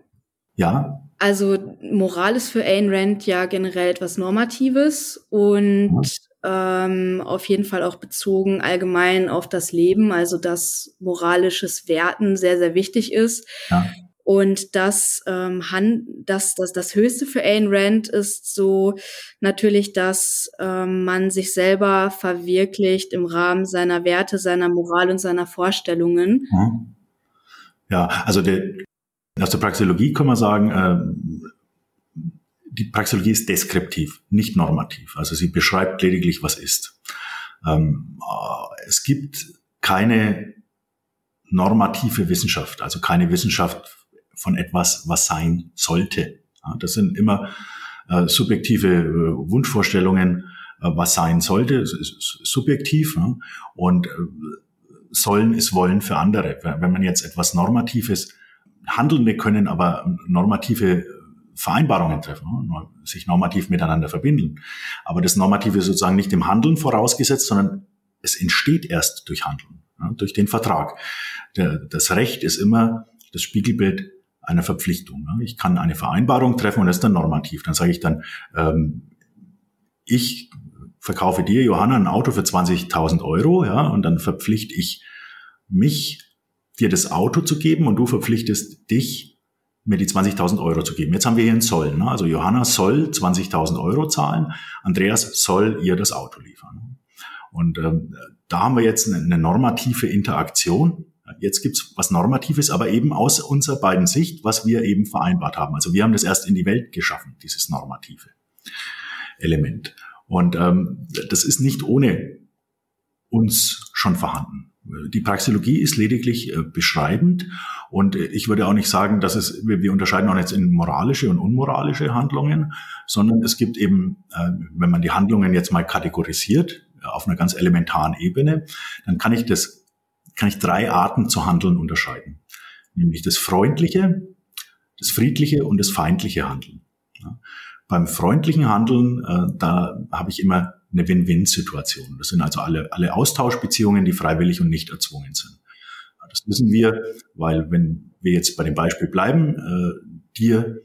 Ja. Also Moral ist für Ayn Rand ja generell etwas Normatives und ja. ähm, auf jeden Fall auch bezogen allgemein auf das Leben, also dass moralisches Werten sehr, sehr wichtig ist. Ja. Und das, ähm, Han, das, das, das Höchste für Ayn Rand ist so natürlich, dass ähm, man sich selber verwirklicht im Rahmen seiner Werte, seiner Moral und seiner Vorstellungen. Ja, also der, aus der Praxeologie kann man sagen, äh, die Praxeologie ist deskriptiv, nicht normativ. Also sie beschreibt lediglich, was ist. Ähm, äh, es gibt keine normative Wissenschaft, also keine Wissenschaft von etwas, was sein sollte. Das sind immer äh, subjektive äh, Wunschvorstellungen, äh, was sein sollte, subjektiv. Und sollen ist wollen für andere. Wenn man jetzt etwas Normatives Handelnde können aber normative Vereinbarungen treffen, sich normativ miteinander verbinden. Aber das Normative ist sozusagen nicht im Handeln vorausgesetzt, sondern es entsteht erst durch Handeln, durch den Vertrag. das Recht ist immer das Spiegelbild einer Verpflichtung. Ich kann eine Vereinbarung treffen und das ist dann normativ. Dann sage ich dann, ähm, ich verkaufe dir, Johanna, ein Auto für 20.000 Euro, ja, und dann verpflichte ich mich, dir das Auto zu geben und du verpflichtest dich, mir die 20.000 Euro zu geben. Jetzt haben wir hier einen Zoll. Ne? Also Johanna soll 20.000 Euro zahlen, Andreas soll ihr das Auto liefern. Und ähm, da haben wir jetzt eine, eine normative Interaktion Jetzt gibt's was Normatives, aber eben aus unserer beiden Sicht, was wir eben vereinbart haben. Also wir haben das erst in die Welt geschaffen, dieses normative Element. Und ähm, das ist nicht ohne uns schon vorhanden. Die Praxeologie ist lediglich äh, beschreibend und äh, ich würde auch nicht sagen, dass es, wir, wir unterscheiden auch jetzt in moralische und unmoralische Handlungen, sondern es gibt eben, äh, wenn man die Handlungen jetzt mal kategorisiert, auf einer ganz elementaren Ebene, dann kann ich das kann ich drei Arten zu handeln unterscheiden. Nämlich das freundliche, das friedliche und das feindliche Handeln. beim freundlichen Handeln, äh, da habe ich immer eine Win-Win-Situation. Das sind also alle, alle Austauschbeziehungen, die freiwillig und nicht erzwungen sind. Das wissen wir, weil wenn wir jetzt bei dem Beispiel bleiben, äh, dir,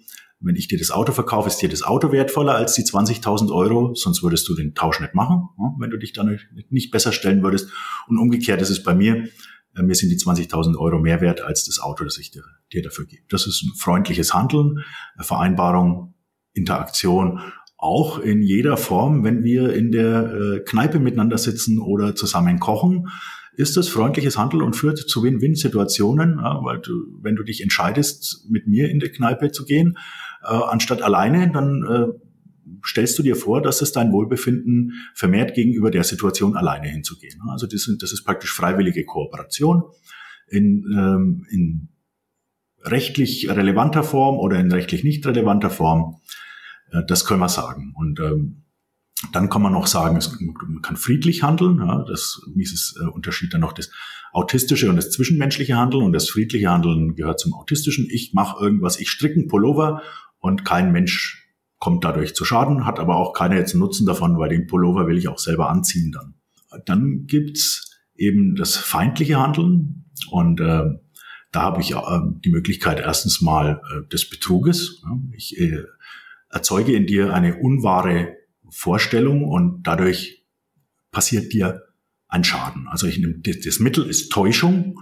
wenn ich dir das Auto verkaufe, ist dir das Auto wertvoller als die 20.000 Euro, sonst würdest du den Tausch nicht machen, wenn du dich dann nicht besser stellen würdest. Und umgekehrt ist es bei mir, äh, mir sind die 20.000 Euro mehr wert als das Auto, das ich dir, dir dafür gebe. Das ist ein freundliches Handeln, Vereinbarung, Interaktion, auch in jeder Form, wenn wir in der äh, Kneipe miteinander sitzen oder zusammen kochen, ist das freundliches Handeln und führt zu Win-Win-Situationen, ja, weil du, wenn du dich entscheidest, mit mir in der Kneipe zu gehen, äh, anstatt alleine, dann äh, stellst du dir vor, dass es dein Wohlbefinden vermehrt gegenüber der Situation alleine hinzugehen. Also das, sind, das ist praktisch freiwillige Kooperation in, ähm, in rechtlich relevanter Form oder in rechtlich nicht relevanter Form. Äh, das können wir sagen. Und ähm, dann kann man noch sagen, es, man kann friedlich handeln. Ja, das Mises äh, Unterschied dann noch das autistische und das zwischenmenschliche Handeln. Und das friedliche Handeln gehört zum autistischen. Ich mache irgendwas, ich stricke einen Pullover und kein Mensch kommt dadurch zu Schaden, hat aber auch keiner jetzt Nutzen davon, weil den Pullover will ich auch selber anziehen dann. Dann gibt's eben das feindliche Handeln und äh, da habe ich äh, die Möglichkeit erstens mal äh, des Betruges. Ich äh, erzeuge in dir eine unwahre Vorstellung und dadurch passiert dir ein Schaden. Also ich nehme das, das Mittel ist Täuschung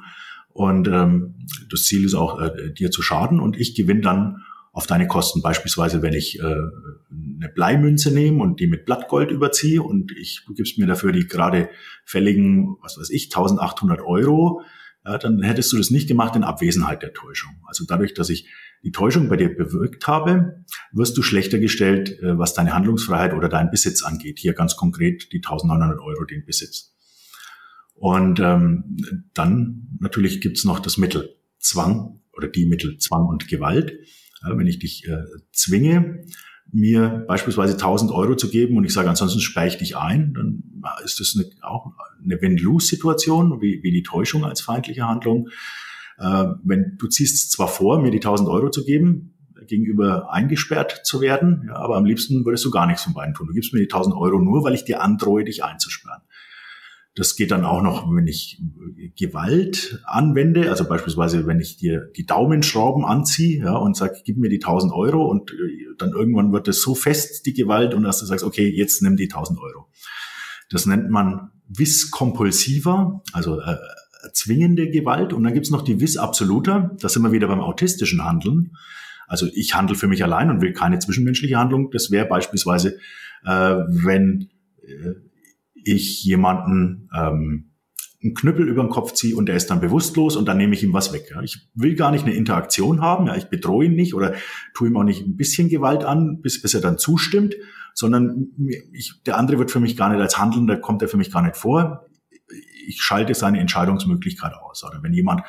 und ähm, das Ziel ist auch äh, dir zu schaden und ich gewinne dann auf deine Kosten. Beispielsweise, wenn ich äh, eine Bleimünze nehme und die mit Blattgold überziehe und ich, du gibst mir dafür die gerade fälligen, was weiß ich, 1800 Euro, ja, dann hättest du das nicht gemacht in Abwesenheit der Täuschung. Also dadurch, dass ich die Täuschung bei dir bewirkt habe, wirst du schlechter gestellt, äh, was deine Handlungsfreiheit oder deinen Besitz angeht. Hier ganz konkret die 1900 Euro den Besitz. Und ähm, dann natürlich gibt's noch das Mittel Zwang oder die Mittel Zwang und Gewalt. Ja, wenn ich dich äh, zwinge, mir beispielsweise 1000 Euro zu geben und ich sage, ansonsten sperre ich dich ein, dann ist das eine, auch eine Win-Lose-Situation, wie, wie die Täuschung als feindliche Handlung. Äh, wenn du ziehst zwar vor, mir die 1000 Euro zu geben, gegenüber eingesperrt zu werden, ja, aber am liebsten würdest du gar nichts von beiden tun. Du gibst mir die 1000 Euro nur, weil ich dir androhe, dich einzusperren. Das geht dann auch noch, wenn ich Gewalt anwende, also beispielsweise, wenn ich dir die Daumenschrauben anziehe ja, und sage, gib mir die 1000 Euro und äh, dann irgendwann wird es so fest, die Gewalt, und dass du sagst, okay, jetzt nimm die 1000 Euro. Das nennt man vis compulsiva, also äh, zwingende Gewalt. Und dann gibt's noch die vis absoluta, da sind wir wieder beim autistischen Handeln. Also ich handle für mich allein und will keine zwischenmenschliche Handlung. Das wäre beispielsweise, äh, wenn äh, ich jemanden ähm, einen Knüppel über den Kopf ziehe und der ist dann bewusstlos und dann nehme ich ihm was weg. Ja. Ich will gar nicht eine Interaktion haben, ja. ich bedrohe ihn nicht oder tue ihm auch nicht ein bisschen Gewalt an, bis, bis er dann zustimmt, sondern ich, der andere wird für mich gar nicht als Handelnder, kommt er für mich gar nicht vor. Ich schalte seine Entscheidungsmöglichkeit aus. Oder wenn jemand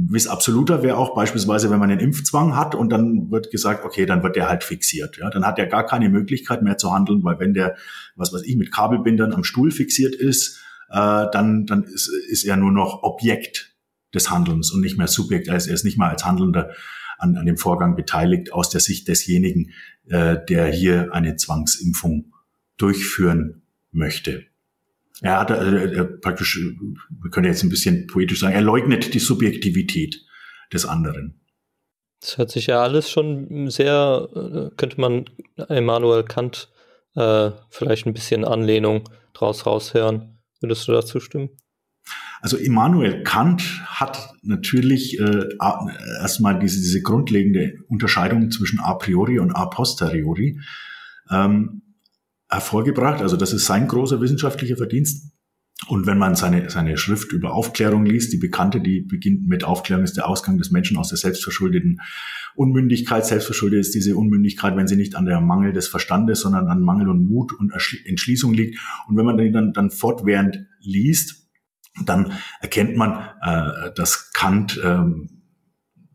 Vis absoluter wäre auch beispielsweise, wenn man einen Impfzwang hat und dann wird gesagt, okay, dann wird der halt fixiert. Ja, dann hat er gar keine Möglichkeit mehr zu handeln, weil wenn der, was weiß ich, mit Kabelbindern am Stuhl fixiert ist, äh, dann, dann ist, ist er nur noch Objekt des Handelns und nicht mehr Subjekt. Ist, er ist nicht mal als Handelnder an, an dem Vorgang beteiligt aus der Sicht desjenigen, äh, der hier eine Zwangsimpfung durchführen möchte. Er hat äh, er praktisch, wir können jetzt ein bisschen poetisch sagen, er leugnet die Subjektivität des anderen. Das hört sich ja alles schon sehr, äh, könnte man Immanuel Kant äh, vielleicht ein bisschen Anlehnung draus raushören. Würdest du dazu stimmen? Also Immanuel Kant hat natürlich äh, erstmal diese, diese grundlegende Unterscheidung zwischen a priori und a posteriori. Ähm, hervorgebracht. Also das ist sein großer wissenschaftlicher Verdienst. Und wenn man seine, seine Schrift über Aufklärung liest, die bekannte, die beginnt mit Aufklärung ist der Ausgang des Menschen aus der selbstverschuldeten Unmündigkeit. Selbstverschuldet ist diese Unmündigkeit, wenn sie nicht an der Mangel des Verstandes, sondern an Mangel und Mut und Entschließung liegt. Und wenn man den dann, dann fortwährend liest, dann erkennt man, äh, dass Kant äh,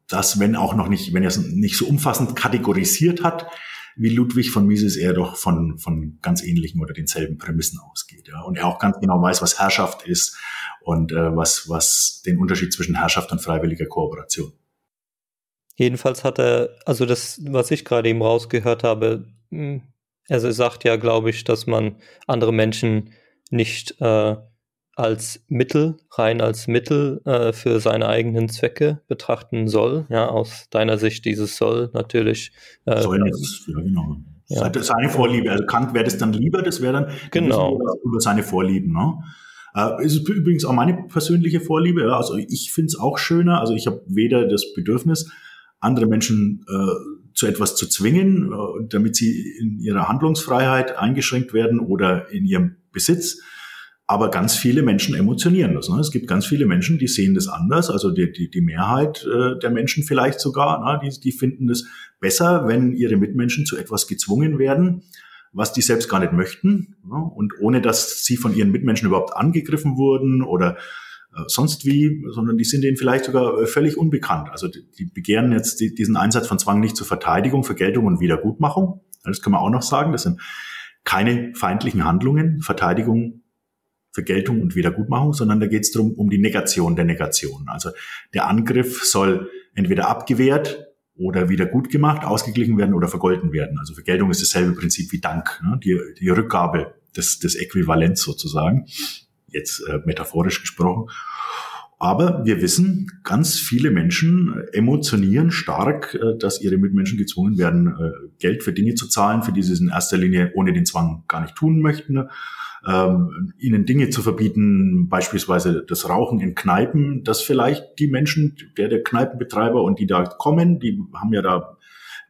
das, wenn auch noch nicht, wenn er es nicht so umfassend kategorisiert hat, wie Ludwig von Mises eher doch von, von ganz ähnlichen oder denselben Prämissen ausgeht. Ja? Und er auch ganz genau weiß, was Herrschaft ist und äh, was, was den Unterschied zwischen Herrschaft und freiwilliger Kooperation. Jedenfalls hat er, also das, was ich gerade eben rausgehört habe, hm, also er sagt ja, glaube ich, dass man andere Menschen nicht äh, als Mittel, rein als Mittel äh, für seine eigenen Zwecke betrachten soll. Ja, aus deiner Sicht dieses soll natürlich. Äh, soll das, ja, genau. Ja. Seine Vorliebe. Also Kant wäre das dann lieber, das wäre dann genau. über seine Vorlieben. Ne? Äh, ist übrigens auch meine persönliche Vorliebe. Ja? Also ich finde es auch schöner. Also ich habe weder das Bedürfnis, andere Menschen äh, zu etwas zu zwingen, äh, damit sie in ihrer Handlungsfreiheit eingeschränkt werden oder in ihrem Besitz. Aber ganz viele Menschen emotionieren das. Ne? Es gibt ganz viele Menschen, die sehen das anders. Also die, die, die Mehrheit äh, der Menschen vielleicht sogar, ne? die, die finden es besser, wenn ihre Mitmenschen zu etwas gezwungen werden, was die selbst gar nicht möchten. Ne? Und ohne dass sie von ihren Mitmenschen überhaupt angegriffen wurden oder äh, sonst wie, sondern die sind denen vielleicht sogar äh, völlig unbekannt. Also die, die begehren jetzt die, diesen Einsatz von Zwang nicht zur Verteidigung, Vergeltung und Wiedergutmachung. Das kann man auch noch sagen. Das sind keine feindlichen Handlungen. Verteidigung Vergeltung und Wiedergutmachung, sondern da geht es darum, um die Negation der Negation. Also der Angriff soll entweder abgewehrt oder wieder gut gemacht, ausgeglichen werden oder vergolten werden. Also Vergeltung ist dasselbe Prinzip wie Dank, ne? die, die Rückgabe des, des Äquivalents sozusagen, jetzt äh, metaphorisch gesprochen. Aber wir wissen, ganz viele Menschen emotionieren stark, äh, dass ihre Mitmenschen gezwungen werden, äh, Geld für Dinge zu zahlen, für die sie es in erster Linie ohne den Zwang gar nicht tun möchten ähm, ihnen Dinge zu verbieten, beispielsweise das Rauchen in Kneipen, dass vielleicht die Menschen, der, der Kneipenbetreiber und die da kommen, die haben ja da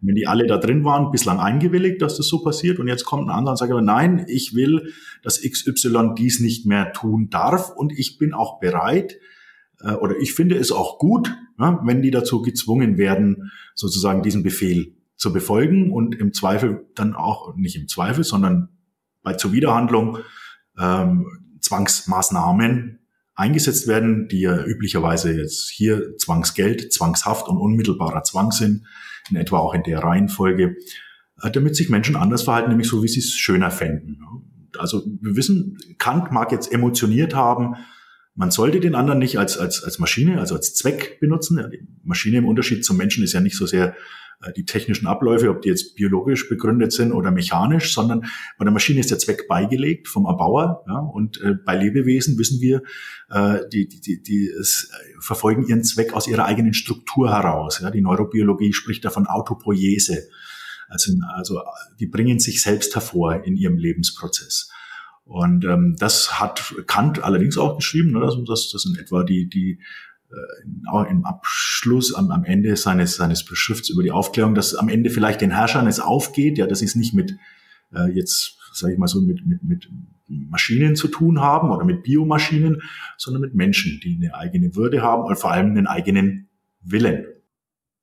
wenn die alle da drin waren, bislang eingewilligt, dass das so passiert. Und jetzt kommt ein anderer und sagt aber, nein, ich will, dass XY dies nicht mehr tun darf und ich bin auch bereit äh, oder ich finde es auch gut, ja, wenn die dazu gezwungen werden, sozusagen diesen Befehl zu befolgen und im Zweifel dann auch, nicht im Zweifel, sondern bei Zuwiderhandlung ähm, Zwangsmaßnahmen eingesetzt werden, die ja üblicherweise jetzt hier Zwangsgeld, Zwangshaft und unmittelbarer Zwang sind, in etwa auch in der Reihenfolge, äh, damit sich Menschen anders verhalten, nämlich so, wie sie es schöner fänden. Also wir wissen, Kant mag jetzt emotioniert haben, man sollte den anderen nicht als, als, als Maschine, also als Zweck benutzen. Die Maschine im Unterschied zum Menschen ist ja nicht so sehr die technischen Abläufe, ob die jetzt biologisch begründet sind oder mechanisch, sondern bei der Maschine ist der Zweck beigelegt vom Erbauer. Ja, und äh, bei Lebewesen wissen wir, äh, die, die, die, die es, äh, verfolgen ihren Zweck aus ihrer eigenen Struktur heraus. Ja, die Neurobiologie spricht davon Autopoiese. Also, also die bringen sich selbst hervor in ihrem Lebensprozess. Und ähm, das hat Kant allerdings auch geschrieben, ne, dass, dass in etwa die, die äh, im Abschluss, am, am Ende seines, seines Beschrifts über die Aufklärung, dass am Ende vielleicht den Herrschern es aufgeht, ja, dass sie es nicht mit äh, jetzt, sage ich mal so, mit, mit, mit Maschinen zu tun haben oder mit Biomaschinen, sondern mit Menschen, die eine eigene Würde haben und vor allem einen eigenen Willen.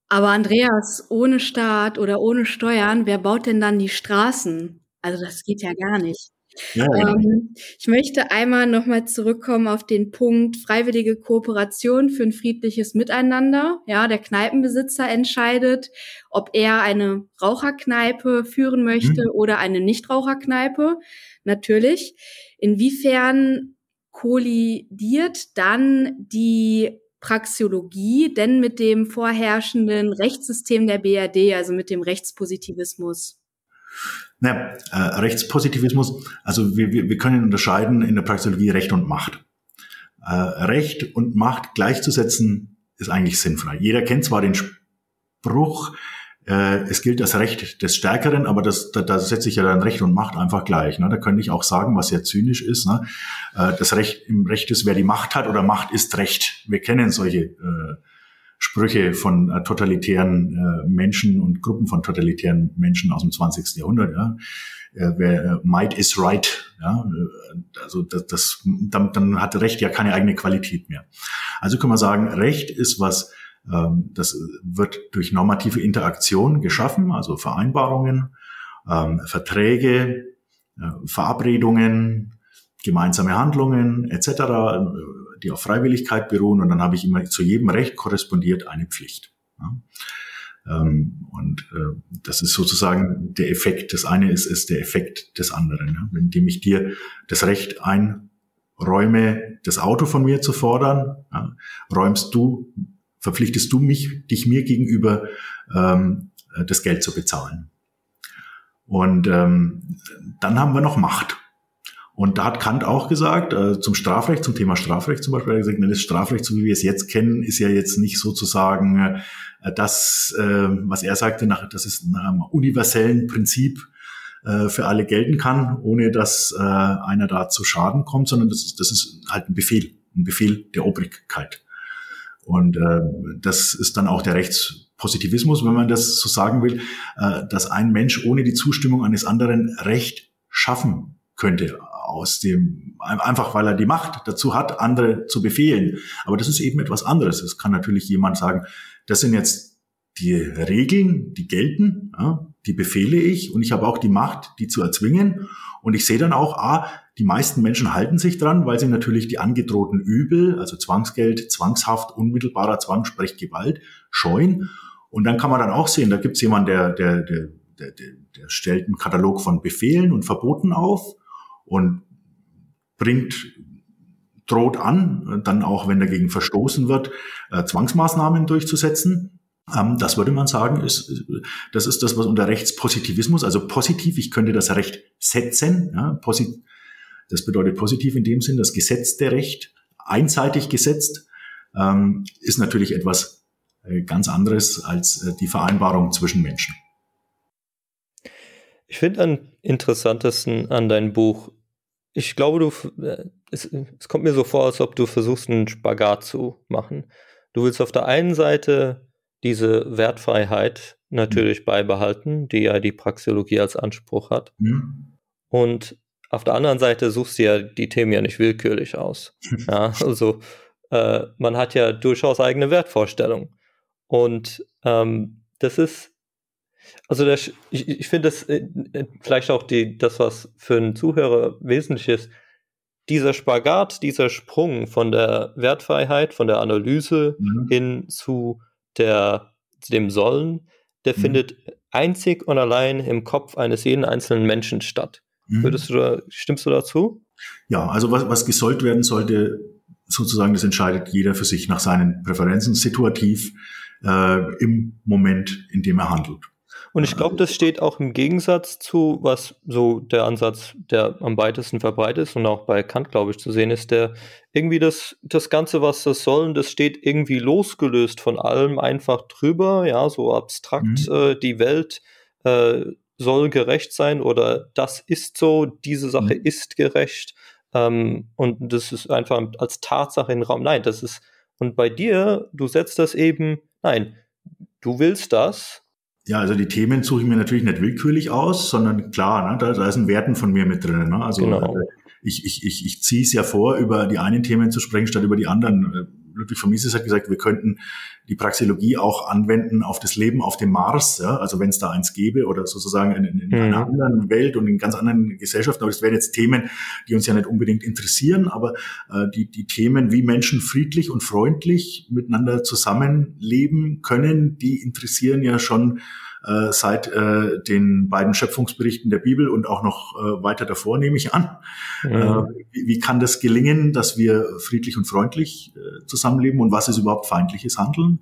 Aber Andreas, ohne Staat oder ohne Steuern, wer baut denn dann die Straßen? Also das geht ja gar nicht. Ähm, ich möchte einmal nochmal zurückkommen auf den Punkt freiwillige Kooperation für ein friedliches Miteinander. Ja, der Kneipenbesitzer entscheidet, ob er eine Raucherkneipe führen möchte mhm. oder eine Nichtraucherkneipe. Natürlich. Inwiefern kollidiert dann die Praxiologie denn mit dem vorherrschenden Rechtssystem der BRD, also mit dem Rechtspositivismus? Naja, äh, Rechtspositivismus, also wir, wir, wir können unterscheiden in der Praxeologie Recht und Macht. Äh, Recht und Macht gleichzusetzen ist eigentlich sinnfrei. Jeder kennt zwar den Spruch, äh, es gilt das Recht des Stärkeren, aber das, da, da setze ich ja dann Recht und Macht einfach gleich. Ne? Da könnte ich auch sagen, was sehr zynisch ist. Ne? Äh, das Recht im Recht ist, wer die Macht hat oder Macht ist Recht. Wir kennen solche äh, Sprüche von äh, totalitären äh, Menschen und Gruppen von totalitären Menschen aus dem 20. Jahrhundert. Ja. Äh, wer, äh, might is right. Ja. Äh, also das, das dann, dann hat Recht ja keine eigene Qualität mehr. Also kann man sagen, Recht ist was, ähm, das wird durch normative Interaktion geschaffen, also Vereinbarungen, ähm, Verträge, äh, Verabredungen, gemeinsame Handlungen etc die auf Freiwilligkeit beruhen und dann habe ich immer zu jedem Recht korrespondiert eine Pflicht. Ja. Ähm, und äh, das ist sozusagen der Effekt. Das eine ist, ist der Effekt des anderen. Ja. Indem ich dir das Recht einräume, das Auto von mir zu fordern, ja, räumst du, verpflichtest du mich, dich mir gegenüber, ähm, das Geld zu bezahlen. Und ähm, dann haben wir noch Macht. Und da hat Kant auch gesagt, äh, zum Strafrecht, zum Thema Strafrecht zum Beispiel, er hat gesagt, das Strafrecht, so wie wir es jetzt kennen, ist ja jetzt nicht sozusagen äh, das, äh, was er sagte, nach, dass es nach einem universellen Prinzip äh, für alle gelten kann, ohne dass äh, einer da zu Schaden kommt, sondern das ist, das ist halt ein Befehl, ein Befehl der Obrigkeit. Und äh, das ist dann auch der Rechtspositivismus, wenn man das so sagen will, äh, dass ein Mensch ohne die Zustimmung eines anderen Recht schaffen könnte aus dem, einfach weil er die Macht dazu hat, andere zu befehlen. Aber das ist eben etwas anderes. Es kann natürlich jemand sagen, das sind jetzt die Regeln, die gelten, ja, die befehle ich und ich habe auch die Macht, die zu erzwingen. Und ich sehe dann auch, ah, die meisten Menschen halten sich dran, weil sie natürlich die angedrohten Übel, also Zwangsgeld, Zwangshaft, unmittelbarer Zwang, sprich Gewalt, scheuen. Und dann kann man dann auch sehen, da gibt es jemanden, der, der, der, der, der stellt einen Katalog von Befehlen und Verboten auf und bringt droht an, dann auch, wenn dagegen verstoßen wird, äh, Zwangsmaßnahmen durchzusetzen. Ähm, das würde man sagen, ist, das ist das, was unter Rechtspositivismus, also positiv, ich könnte das Recht setzen. Ja, posit, das bedeutet positiv in dem Sinn, das gesetzte Recht, einseitig gesetzt, ähm, ist natürlich etwas äh, ganz anderes als äh, die Vereinbarung zwischen Menschen. Ich finde am interessantesten an deinem Buch, ich glaube, du, äh, es, es kommt mir so vor, als ob du versuchst, einen Spagat zu machen. Du willst auf der einen Seite diese Wertfreiheit natürlich mhm. beibehalten, die ja die Praxeologie als Anspruch hat. Mhm. Und auf der anderen Seite suchst du ja die Themen ja nicht willkürlich aus. ja, also äh, man hat ja durchaus eigene Wertvorstellungen. Und ähm, das ist, also das, ich, ich finde das äh, äh, vielleicht auch die, das, was für einen Zuhörer wesentlich ist, dieser Spagat, dieser Sprung von der Wertfreiheit, von der Analyse mhm. hin zu der, dem Sollen, der mhm. findet einzig und allein im Kopf eines jeden einzelnen Menschen statt. Mhm. Würdest du da, stimmst du dazu? Ja, also was, was gesollt werden sollte, sozusagen, das entscheidet jeder für sich nach seinen Präferenzen, situativ äh, im Moment, in dem er handelt. Und ich glaube, das steht auch im Gegensatz zu, was so der Ansatz, der am weitesten verbreitet ist und auch bei Kant, glaube ich, zu sehen ist, der irgendwie das, das Ganze, was das soll, das steht irgendwie losgelöst von allem einfach drüber, ja, so abstrakt, mhm. äh, die Welt äh, soll gerecht sein oder das ist so, diese Sache mhm. ist gerecht. Ähm, und das ist einfach als Tatsache in den Raum. Nein, das ist, und bei dir, du setzt das eben, nein, du willst das, ja, also die Themen suche ich mir natürlich nicht willkürlich aus, sondern klar, ne, da, da ist ein Werten von mir mit drin. Ne? Also genau. Äh, ich, ich, ich, ich ziehe es ja vor, über die einen Themen zu sprechen, statt über die anderen. Ludwig von Mises hat gesagt, wir könnten die Praxeologie auch anwenden auf das Leben auf dem Mars, ja, also wenn es da eins gäbe oder sozusagen in, in, in mhm. einer anderen Welt und in ganz anderen Gesellschaften. Aber das wären jetzt Themen, die uns ja nicht unbedingt interessieren, aber äh, die, die Themen, wie Menschen friedlich und freundlich miteinander zusammenleben können, die interessieren ja schon äh, seit äh, den beiden Schöpfungsberichten der Bibel und auch noch äh, weiter davor, nehme ich an. Mhm. Äh, wie, wie, kann das gelingen, dass wir friedlich und freundlich äh, zusammenleben und was ist überhaupt feindliches Handeln?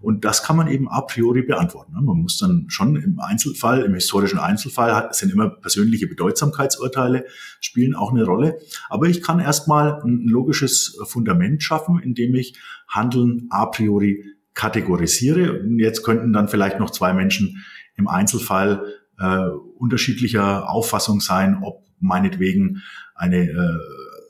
Und das kann man eben a priori beantworten. Ne? Man muss dann schon im Einzelfall, im historischen Einzelfall, sind immer persönliche Bedeutsamkeitsurteile, spielen auch eine Rolle. Aber ich kann erstmal ein logisches Fundament schaffen, indem ich Handeln a priori kategorisiere. Und jetzt könnten dann vielleicht noch zwei Menschen im Einzelfall äh, unterschiedlicher Auffassung sein, ob meinetwegen eine äh,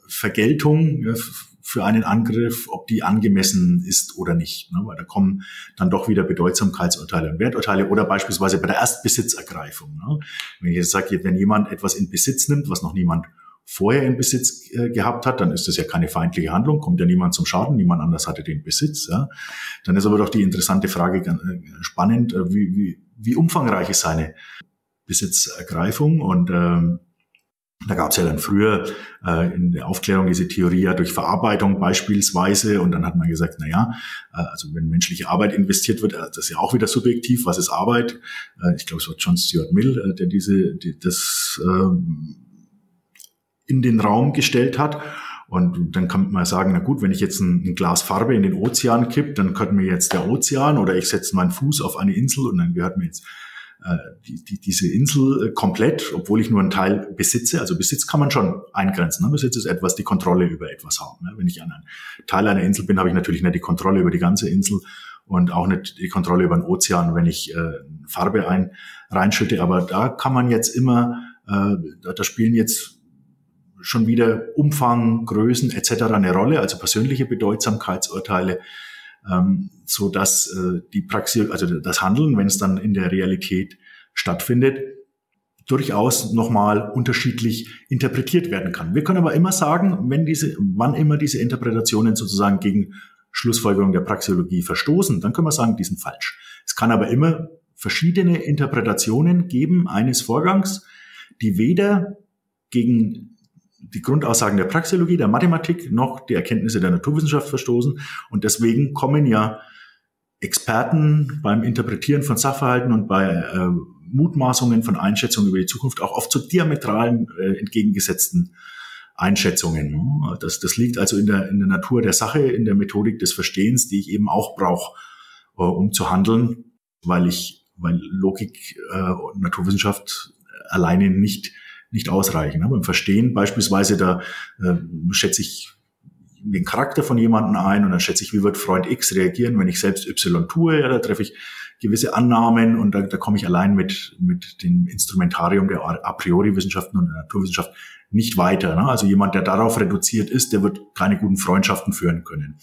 Vergeltung ja, für einen Angriff, ob die angemessen ist oder nicht. Ne? Weil da kommen dann doch wieder Bedeutsamkeitsurteile und Werturteile oder beispielsweise bei der Erstbesitzergreifung. Ne? Wenn ich jetzt sage, wenn jemand etwas in Besitz nimmt, was noch niemand vorher in Besitz äh, gehabt hat, dann ist das ja keine feindliche Handlung, kommt ja niemand zum Schaden, niemand anders hatte den Besitz. Ja. Dann ist aber doch die interessante Frage äh, spannend, äh, wie, wie, wie umfangreich ist seine Besitzergreifung und ähm, da gab es ja dann früher äh, in der Aufklärung diese Theorie ja durch Verarbeitung beispielsweise und dann hat man gesagt, na ja, äh, also wenn menschliche Arbeit investiert wird, äh, das ist ja auch wieder subjektiv, was ist Arbeit? Äh, ich glaube, es war John Stuart Mill, äh, der diese die, das äh, in den Raum gestellt hat. Und dann kann man sagen, na gut, wenn ich jetzt ein, ein Glas Farbe in den Ozean kipp, dann gehört mir jetzt der Ozean oder ich setze meinen Fuß auf eine Insel und dann gehört mir jetzt äh, die, die, diese Insel äh, komplett, obwohl ich nur einen Teil besitze. Also Besitz kann man schon eingrenzen. Ne? Besitz ist etwas, die Kontrolle über etwas haben. Ne? Wenn ich an einem Teil einer Insel bin, habe ich natürlich nicht die Kontrolle über die ganze Insel und auch nicht die Kontrolle über den Ozean, wenn ich äh, Farbe ein, reinschütte. Aber da kann man jetzt immer, äh, da, da spielen jetzt schon wieder Umfang, Größen etc. eine Rolle, also persönliche Bedeutsamkeitsurteile ähm, so dass äh, die Praxis, also das Handeln, wenn es dann in der Realität stattfindet, durchaus nochmal unterschiedlich interpretiert werden kann. Wir können aber immer sagen, wenn diese, wann immer diese Interpretationen sozusagen gegen Schlussfolgerung der Praxeologie verstoßen, dann können wir sagen, die sind falsch. Es kann aber immer verschiedene Interpretationen geben eines Vorgangs, die weder gegen die Grundaussagen der Praxeologie, der Mathematik noch die Erkenntnisse der Naturwissenschaft verstoßen. Und deswegen kommen ja Experten beim Interpretieren von Sachverhalten und bei äh, Mutmaßungen von Einschätzungen über die Zukunft auch oft zu diametralen äh, entgegengesetzten Einschätzungen. Das, das liegt also in der, in der Natur der Sache, in der Methodik des Verstehens, die ich eben auch brauche, äh, um zu handeln, weil ich, weil Logik äh, und Naturwissenschaft alleine nicht nicht ausreichen. Beim Verstehen beispielsweise, da äh, schätze ich den Charakter von jemandem ein und dann schätze ich, wie wird Freund X reagieren, wenn ich selbst Y tue. Ja, da treffe ich gewisse Annahmen und da, da komme ich allein mit, mit dem Instrumentarium der a priori Wissenschaften und der Naturwissenschaft nicht weiter. Ne? Also jemand, der darauf reduziert ist, der wird keine guten Freundschaften führen können.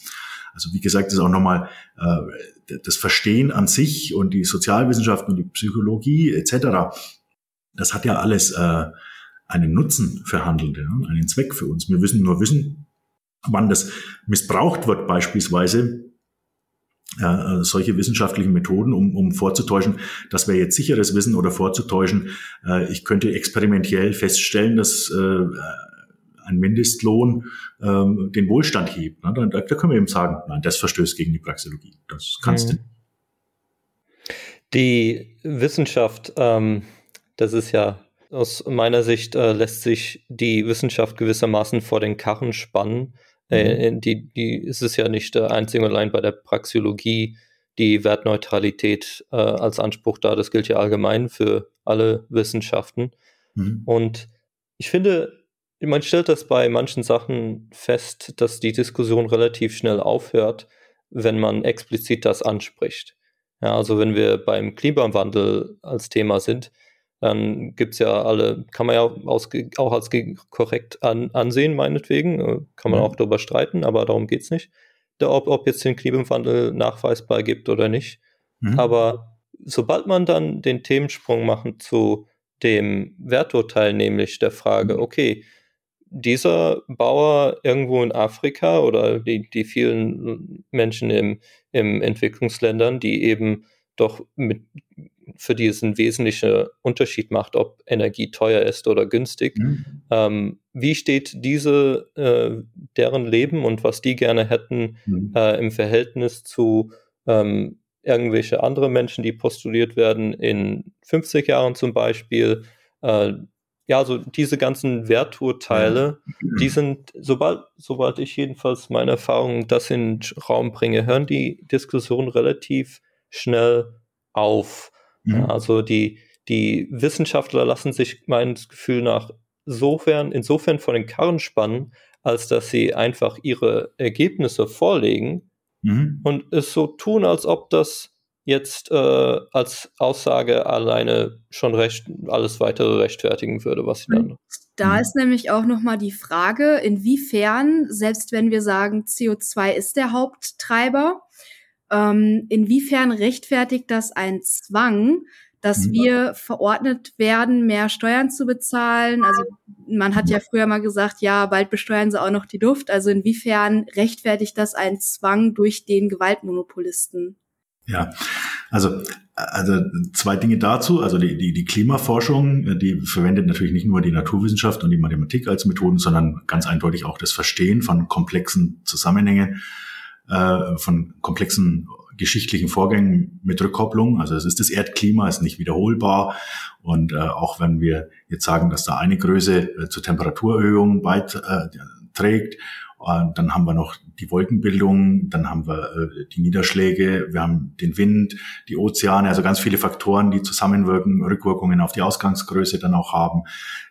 Also wie gesagt, das ist auch nochmal äh, das Verstehen an sich und die Sozialwissenschaften und die Psychologie etc. Das hat ja alles äh, einen Nutzen für Handelnde, einen Zweck für uns. Wir müssen nur wissen, wann das missbraucht wird, beispielsweise äh, solche wissenschaftlichen Methoden, um, um vorzutäuschen, dass wir jetzt sicheres Wissen oder vorzutäuschen, äh, ich könnte experimentell feststellen, dass äh, ein Mindestlohn ähm, den Wohlstand hebt. Ne? Da, da, können wir eben sagen, nein, das verstößt gegen die Praxeologie. Das kannst mhm. du. Die Wissenschaft, ähm, das ist ja aus meiner Sicht äh, lässt sich die Wissenschaft gewissermaßen vor den Karren spannen. Äh, mhm. die, die ist es ja nicht äh, einzig und allein bei der Praxiologie die Wertneutralität äh, als Anspruch da. Das gilt ja allgemein für alle Wissenschaften. Mhm. Und ich finde, man stellt das bei manchen Sachen fest, dass die Diskussion relativ schnell aufhört, wenn man explizit das anspricht. Ja, also wenn wir beim Klimawandel als Thema sind, dann gibt es ja alle, kann man ja aus, auch als korrekt an, ansehen, meinetwegen. Äh, kann man mhm. auch darüber streiten, aber darum geht es nicht. Der, ob, ob jetzt den Klimawandel nachweisbar gibt oder nicht. Mhm. Aber sobald man dann den Themensprung machen zu dem Werturteil, nämlich der Frage, mhm. okay, dieser Bauer irgendwo in Afrika oder die, die vielen Menschen im, im Entwicklungsländern, die eben doch mit für die es einen wesentlichen Unterschied macht, ob Energie teuer ist oder günstig. Mhm. Ähm, wie steht diese, äh, deren Leben und was die gerne hätten mhm. äh, im Verhältnis zu ähm, irgendwelche andere Menschen, die postuliert werden in 50 Jahren zum Beispiel? Äh, ja, so diese ganzen Werturteile, mhm. die sind, sobald, sobald ich jedenfalls meine Erfahrungen das in den Raum bringe, hören die Diskussionen relativ schnell auf. Mhm. Also die, die Wissenschaftler lassen sich meines Gefühl nach insofern, insofern von den Karren spannen, als dass sie einfach ihre Ergebnisse vorlegen mhm. und es so tun, als ob das jetzt äh, als Aussage alleine schon recht alles weitere rechtfertigen würde, was sie dann. Da mhm. ist nämlich auch noch mal die Frage, inwiefern, selbst wenn wir sagen, CO2 ist der Haupttreiber, ähm, inwiefern rechtfertigt das ein Zwang, dass mhm. wir verordnet werden, mehr Steuern zu bezahlen? Also man hat ja früher mal gesagt, ja, bald besteuern sie auch noch die Luft. Also inwiefern rechtfertigt das ein Zwang durch den Gewaltmonopolisten? Ja, also, also zwei Dinge dazu. Also die, die, die Klimaforschung, die verwendet natürlich nicht nur die Naturwissenschaft und die Mathematik als Methoden, sondern ganz eindeutig auch das Verstehen von komplexen Zusammenhängen äh, von komplexen geschichtlichen Vorgängen mit Rückkopplung. Also es ist das Erdklima, ist nicht wiederholbar. Und äh, auch wenn wir jetzt sagen, dass da eine Größe äh, zur Temperaturerhöhung beiträgt dann haben wir noch die Wolkenbildung, dann haben wir äh, die Niederschläge, wir haben den Wind, die Ozeane, also ganz viele Faktoren, die zusammenwirken, Rückwirkungen auf die Ausgangsgröße dann auch haben.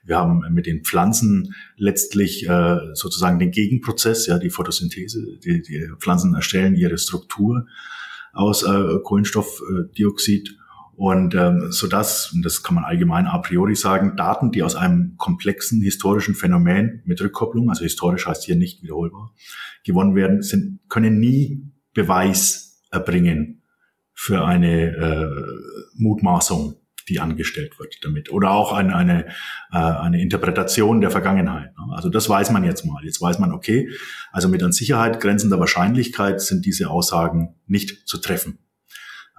Wir haben mit den Pflanzen letztlich äh, sozusagen den Gegenprozess, ja, die Photosynthese. Die, die Pflanzen erstellen ihre Struktur aus Kohlenstoffdioxid und ähm, so dass, und das kann man allgemein a priori sagen, Daten, die aus einem komplexen historischen Phänomen mit Rückkopplung, also historisch heißt hier nicht wiederholbar, gewonnen werden, sind, können nie Beweis erbringen für eine äh, Mutmaßung, die angestellt wird damit. Oder auch eine, eine, äh, eine Interpretation der Vergangenheit. Also das weiß man jetzt mal. Jetzt weiß man, okay, also mit an Sicherheit grenzender Wahrscheinlichkeit sind diese Aussagen nicht zu treffen.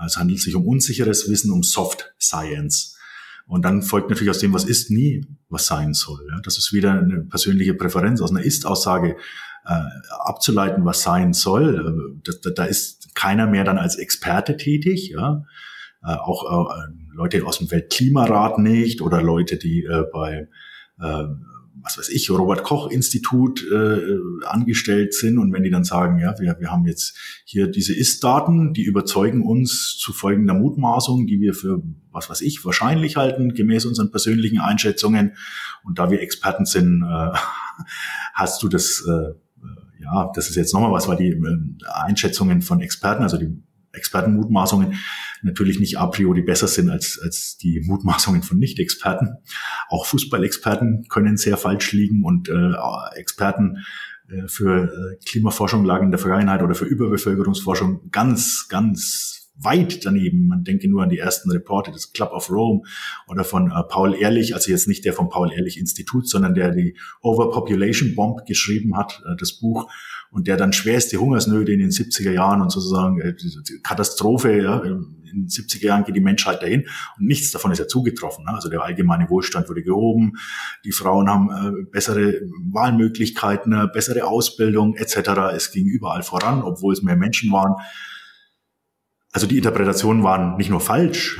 Es handelt sich um unsicheres Wissen, um Soft Science. Und dann folgt natürlich aus dem, was ist, nie, was sein soll. Ja, das ist wieder eine persönliche Präferenz aus einer Ist-Aussage äh, abzuleiten, was sein soll. Äh, da, da ist keiner mehr dann als Experte tätig. Ja, äh, auch äh, Leute aus dem Weltklimarat nicht oder Leute, die äh, bei äh, was weiß ich, Robert Koch Institut äh, angestellt sind und wenn die dann sagen, ja, wir, wir haben jetzt hier diese Ist-Daten, die überzeugen uns zu folgender Mutmaßung, die wir für, was weiß ich, wahrscheinlich halten, gemäß unseren persönlichen Einschätzungen. Und da wir Experten sind, äh, hast du das, äh, ja, das ist jetzt nochmal was, weil die äh, Einschätzungen von Experten, also die Expertenmutmaßungen natürlich nicht a priori besser sind als, als die Mutmaßungen von Nicht-Experten. Auch Fußballexperten können sehr falsch liegen und äh, Experten äh, für äh, Klimaforschung lagen in der Vergangenheit oder für Überbevölkerungsforschung ganz, ganz weit daneben. Man denke nur an die ersten Reporte des Club of Rome oder von äh, Paul Ehrlich, also jetzt nicht der vom Paul Ehrlich Institut, sondern der die Overpopulation Bomb geschrieben hat, äh, das Buch und der dann schwerste Hungersnöte in den 70er Jahren und sozusagen äh, Katastrophe, ja, in den 70er Jahren geht die Menschheit dahin und nichts davon ist ja zugetroffen. Ne? Also der allgemeine Wohlstand wurde gehoben, die Frauen haben äh, bessere Wahlmöglichkeiten, äh, bessere Ausbildung etc. Es ging überall voran, obwohl es mehr Menschen waren. Also die Interpretationen waren nicht nur falsch,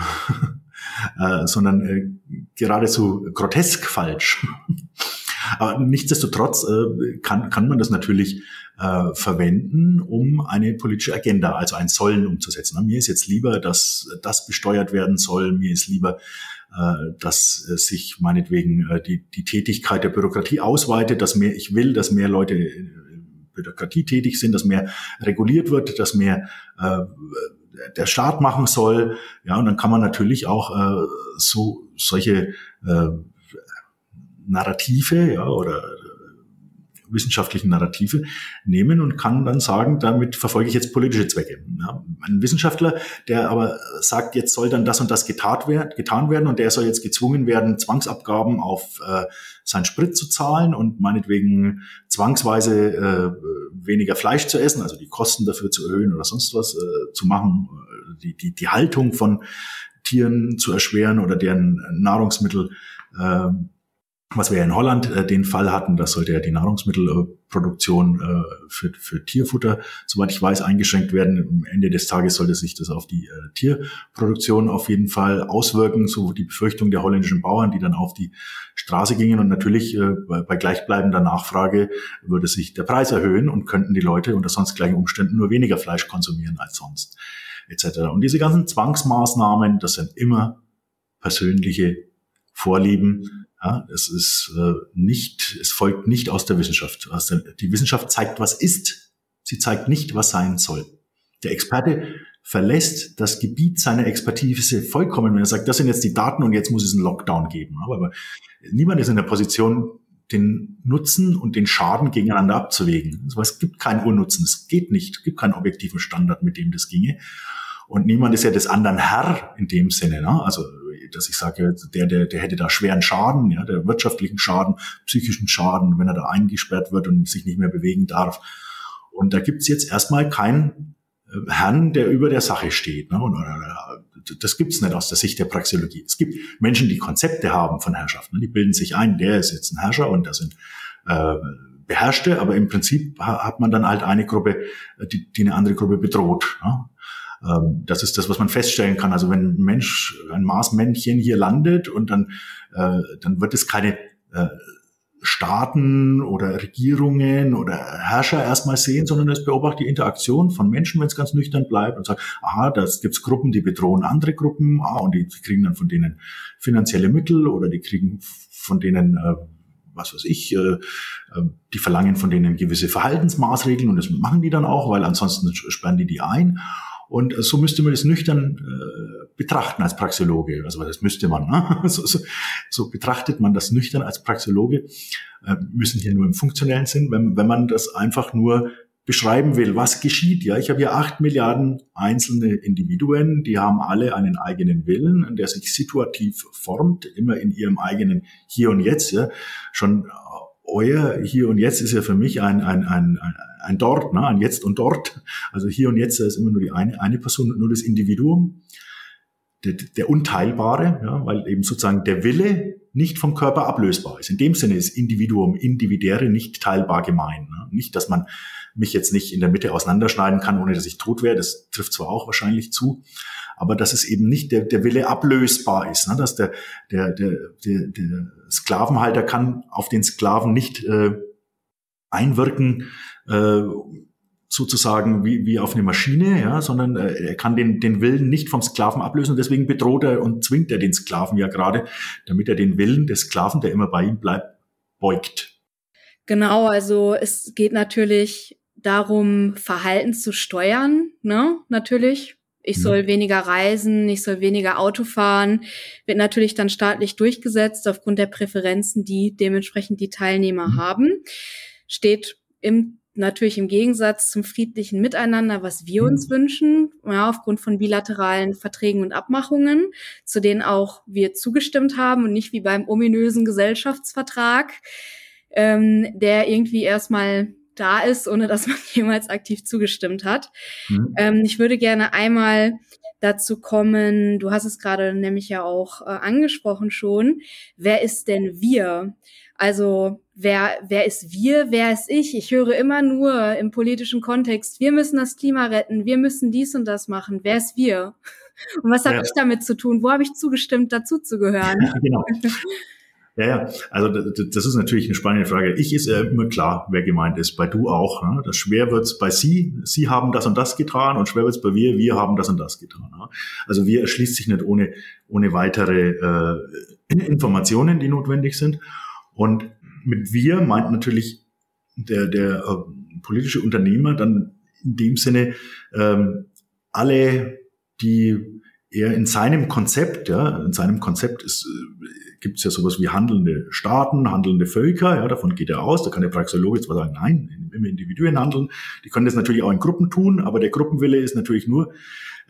äh, sondern äh, geradezu grotesk falsch. Aber nichtsdestotrotz äh, kann, kann man das natürlich äh, verwenden, um eine politische Agenda, also ein Sollen umzusetzen. Mir ist jetzt lieber, dass das besteuert werden soll. Mir ist lieber, äh, dass äh, sich meinetwegen äh, die, die Tätigkeit der Bürokratie ausweitet, dass mehr, ich will, dass mehr Leute Bürokratie tätig sind, dass mehr reguliert wird, dass mehr äh, der Staat machen soll. Ja, und dann kann man natürlich auch äh, so solche äh, Narrative ja, oder wissenschaftlichen Narrative nehmen und kann dann sagen, damit verfolge ich jetzt politische Zwecke. Ja, ein Wissenschaftler, der aber sagt, jetzt soll dann das und das getan werden, und der soll jetzt gezwungen werden, Zwangsabgaben auf äh, seinen Sprit zu zahlen und meinetwegen zwangsweise äh, weniger Fleisch zu essen, also die Kosten dafür zu erhöhen oder sonst was äh, zu machen, äh, die, die, die Haltung von Tieren zu erschweren oder deren Nahrungsmittel äh, was wir in Holland äh, den Fall hatten, das sollte ja die Nahrungsmittelproduktion äh, für, für Tierfutter, soweit ich weiß, eingeschränkt werden. Am Ende des Tages sollte sich das auf die äh, Tierproduktion auf jeden Fall auswirken, so die Befürchtung der holländischen Bauern, die dann auf die Straße gingen. Und natürlich äh, bei, bei gleichbleibender Nachfrage würde sich der Preis erhöhen und könnten die Leute unter sonst gleichen Umständen nur weniger Fleisch konsumieren als sonst, etc. Und diese ganzen Zwangsmaßnahmen, das sind immer persönliche Vorlieben, ja, es ist äh, nicht, es folgt nicht aus der Wissenschaft. Aus der, die Wissenschaft zeigt, was ist. Sie zeigt nicht, was sein soll. Der Experte verlässt das Gebiet seiner Expertise vollkommen, wenn er sagt, das sind jetzt die Daten und jetzt muss es einen Lockdown geben. Aber, aber niemand ist in der Position, den Nutzen und den Schaden gegeneinander abzuwägen. Also es gibt keinen Urnutzen, es geht nicht, es gibt keinen objektiven Standard, mit dem das ginge. Und niemand ist ja des anderen Herr in dem Sinne. Ne? Also dass ich sage, der, der, der hätte da schweren Schaden, ja, der wirtschaftlichen Schaden, psychischen Schaden, wenn er da eingesperrt wird und sich nicht mehr bewegen darf. Und da gibt's jetzt erstmal keinen äh, Herrn, der über der Sache steht. Ne? Und, äh, das gibt's nicht aus der Sicht der Praxeologie. Es gibt Menschen, die Konzepte haben von Herrschaft. Ne? Die bilden sich ein, der ist jetzt ein Herrscher und das sind äh, Beherrschte, aber im Prinzip hat man dann halt eine Gruppe, äh, die, die eine andere Gruppe bedroht. Ne? Ähm, das ist das, was man feststellen kann. Also wenn ein Mensch, ein Marsmännchen hier landet und dann, äh, dann wird es keine äh, Staaten oder Regierungen oder Herrscher erstmal sehen, sondern es beobachtet die Interaktion von Menschen, wenn es ganz nüchtern bleibt und sagt, aha, da gibt's Gruppen, die bedrohen andere Gruppen, ah, und die kriegen dann von denen finanzielle Mittel oder die kriegen von denen äh, was weiß ich, äh, äh, die verlangen von denen gewisse Verhaltensmaßregeln und das machen die dann auch, weil ansonsten sperren die die ein. Und so müsste man das nüchtern äh, betrachten als Praxeologe. Also das müsste man. Ne? So, so, so betrachtet man das nüchtern als Praxeologe. Äh, müssen hier nur im funktionellen Sinn, wenn, wenn man das einfach nur beschreiben will, was geschieht. Ja, ich habe hier acht Milliarden einzelne Individuen, die haben alle einen eigenen Willen, der sich situativ formt, immer in ihrem eigenen Hier und Jetzt. Ja, schon euer Hier und Jetzt ist ja für mich ein, ein, ein, ein, Dort, ne? ein Jetzt und Dort. Also hier und Jetzt ist immer nur die eine, eine Person, nur das Individuum, der, der Unteilbare, ja? weil eben sozusagen der Wille nicht vom Körper ablösbar ist. In dem Sinne ist Individuum, Individäre nicht teilbar gemein. Ne? Nicht, dass man mich jetzt nicht in der Mitte auseinanderschneiden kann, ohne dass ich tot wäre. Das trifft zwar auch wahrscheinlich zu, aber dass es eben nicht der, der Wille ablösbar ist, ne? dass der, der, der, der, der Sklavenhalter kann auf den Sklaven nicht äh, einwirken, äh, sozusagen wie, wie auf eine Maschine, ja, sondern äh, er kann den, den Willen nicht vom Sklaven ablösen deswegen bedroht er und zwingt er den Sklaven ja gerade, damit er den Willen des Sklaven, der immer bei ihm bleibt, beugt. Genau, also es geht natürlich darum, Verhalten zu steuern, ne, natürlich. Ich mhm. soll weniger reisen, ich soll weniger Auto fahren, wird natürlich dann staatlich durchgesetzt aufgrund der Präferenzen, die dementsprechend die Teilnehmer mhm. haben. Steht im natürlich im Gegensatz zum friedlichen Miteinander, was wir uns mhm. wünschen, ja, aufgrund von bilateralen Verträgen und Abmachungen, zu denen auch wir zugestimmt haben und nicht wie beim ominösen Gesellschaftsvertrag, ähm, der irgendwie erstmal da ist, ohne dass man jemals aktiv zugestimmt hat. Mhm. Ähm, ich würde gerne einmal dazu kommen, du hast es gerade nämlich ja auch äh, angesprochen schon, wer ist denn wir? Also wer, wer ist wir, wer ist ich? Ich höre immer nur im politischen Kontext, wir müssen das Klima retten, wir müssen dies und das machen. Wer ist wir? Und was habe ja. ich damit zu tun? Wo habe ich zugestimmt, dazu zu gehören? Ja, genau. Ja, ja, also das ist natürlich eine spannende Frage. Ich ist immer klar, wer gemeint ist. Bei du auch. Ne? Das schwer wird's bei Sie. Sie haben das und das getan und schwer wird's bei wir. Wir haben das und das getan. Ne? Also wir erschließt sich nicht ohne ohne weitere äh, Informationen, die notwendig sind. Und mit wir meint natürlich der der äh, politische Unternehmer dann in dem Sinne ähm, alle, die er in seinem Konzept, ja, in seinem Konzept ist gibt es ja sowas wie handelnde Staaten, handelnde Völker, ja, davon geht er aus. Da kann der Praxeologe zwar sagen, nein, immer Individuen handeln. Die können das natürlich auch in Gruppen tun, aber der Gruppenwille ist natürlich nur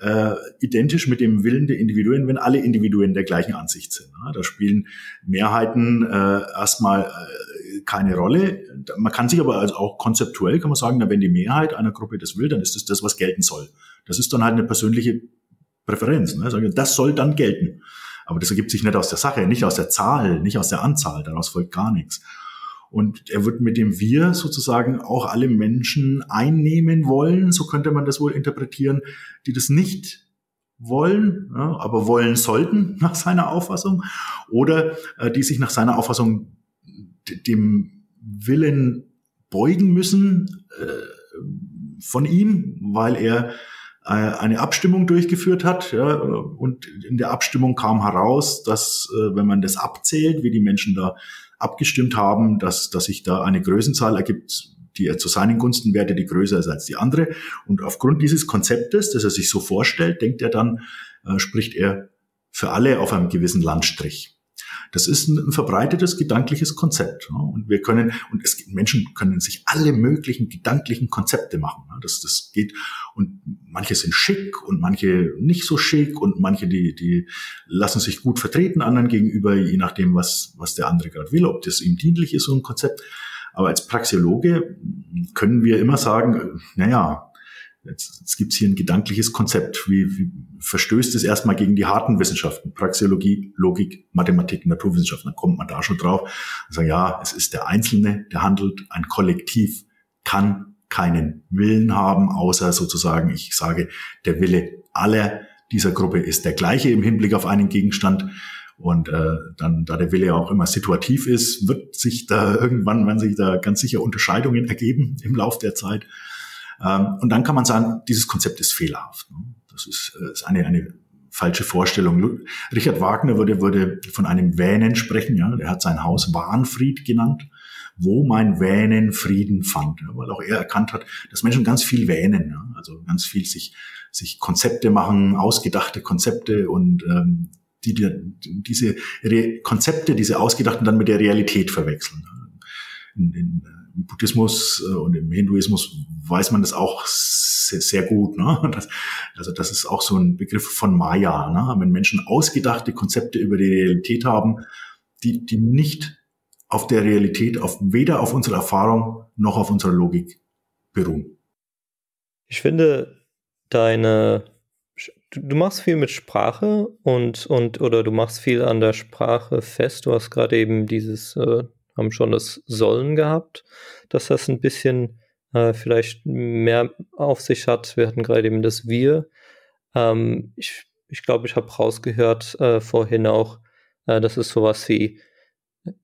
äh, identisch mit dem Willen der Individuen, wenn alle Individuen der gleichen Ansicht sind. Ja. Da spielen Mehrheiten äh, erstmal äh, keine Rolle. Man kann sich aber also auch konzeptuell kann man sagen, na, wenn die Mehrheit einer Gruppe das will, dann ist das das, was gelten soll. Das ist dann halt eine persönliche Präferenz. Ne? Das soll dann gelten. Aber das ergibt sich nicht aus der Sache, nicht aus der Zahl, nicht aus der Anzahl, daraus folgt gar nichts. Und er wird mit dem Wir sozusagen auch alle Menschen einnehmen wollen, so könnte man das wohl interpretieren, die das nicht wollen, ja, aber wollen sollten nach seiner Auffassung, oder äh, die sich nach seiner Auffassung dem Willen beugen müssen äh, von ihm, weil er eine Abstimmung durchgeführt hat. Ja, und in der Abstimmung kam heraus, dass äh, wenn man das abzählt, wie die Menschen da abgestimmt haben, dass, dass sich da eine Größenzahl ergibt, die er zu seinen Gunsten werte, die größer ist als die andere. Und aufgrund dieses Konzeptes, das er sich so vorstellt, denkt er dann, äh, spricht er für alle auf einem gewissen Landstrich. Das ist ein, verbreitetes gedankliches Konzept. Und wir können, und es gibt, Menschen können sich alle möglichen gedanklichen Konzepte machen. Das, das geht, und manche sind schick und manche nicht so schick und manche, die, die lassen sich gut vertreten anderen gegenüber, je nachdem, was, was der andere gerade will, ob das ihm dienlich ist, so ein Konzept. Aber als Praxiologe können wir immer sagen, naja, Jetzt, jetzt gibt es hier ein gedankliches Konzept. Wie, wie verstößt es erstmal gegen die harten Wissenschaften, Praxeologie, Logik, Mathematik, Naturwissenschaften? Dann kommt man da schon drauf sagt, ja, es ist der Einzelne, der handelt, ein Kollektiv kann keinen Willen haben, außer sozusagen, ich sage, der Wille aller dieser Gruppe ist der gleiche im Hinblick auf einen Gegenstand. Und äh, dann, da der Wille ja auch immer situativ ist, wird sich da irgendwann, wenn sich da ganz sicher Unterscheidungen ergeben im Lauf der Zeit. Ähm, und dann kann man sagen, dieses Konzept ist fehlerhaft. Ne? Das ist, äh, ist eine, eine falsche Vorstellung. Richard Wagner würde, würde von einem Wähnen sprechen. Ja? Er hat sein Haus Wahnfried genannt, wo mein Wähnen Frieden fand. Ja? Weil auch er erkannt hat, dass Menschen ganz viel wähnen. Ja? Also ganz viel sich, sich Konzepte machen, ausgedachte Konzepte und ähm, die, die diese Re Konzepte, diese ausgedachten dann mit der Realität verwechseln. In, in, im Buddhismus äh, und im Hinduismus weiß man das auch sehr, sehr gut. Ne? Das, also das ist auch so ein Begriff von Maya. Ne? Wenn Menschen ausgedachte Konzepte über die Realität haben, die, die nicht auf der Realität, auf, weder auf unserer Erfahrung noch auf unserer Logik beruhen. Ich finde deine du machst viel mit Sprache und, und oder du machst viel an der Sprache fest. Du hast gerade eben dieses, äh, haben schon das Sollen gehabt, dass das ein bisschen äh, vielleicht mehr auf sich hat. Wir hatten gerade eben das Wir. Ähm, ich ich glaube, ich habe rausgehört äh, vorhin auch, äh, dass es sowas wie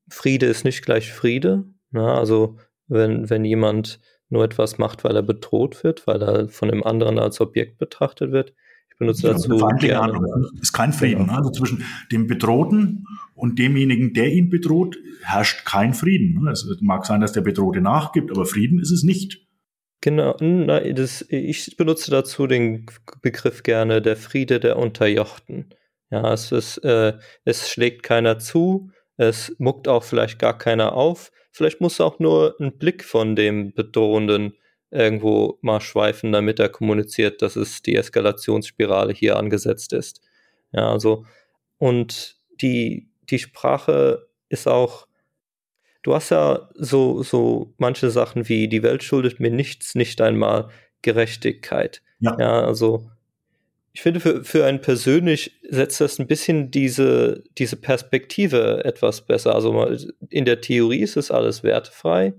Friede ist nicht gleich Friede. Na, ne? also wenn, wenn jemand nur etwas macht, weil er bedroht wird, weil er von dem anderen als Objekt betrachtet wird, ich benutze dazu feindliche Handlung. ist kein Frieden. Genau. Also zwischen dem Bedrohten und demjenigen, der ihn bedroht, herrscht kein Frieden. Es mag sein, dass der Bedrohte nachgibt, aber Frieden ist es nicht. Genau, das, ich benutze dazu den Begriff gerne der Friede der Unterjochten. Ja, es, ist, äh, es schlägt keiner zu, es muckt auch vielleicht gar keiner auf. Vielleicht muss auch nur ein Blick von dem Bedrohenden irgendwo mal schweifen, damit er kommuniziert, dass es die Eskalationsspirale hier angesetzt ist. Ja, also, und die, die Sprache ist auch, du hast ja so, so manche Sachen wie, die Welt schuldet mir nichts, nicht einmal Gerechtigkeit. Ja, ja also, ich finde, für, für einen persönlich setzt das ein bisschen diese, diese Perspektive etwas besser. Also in der Theorie ist es alles wertfrei,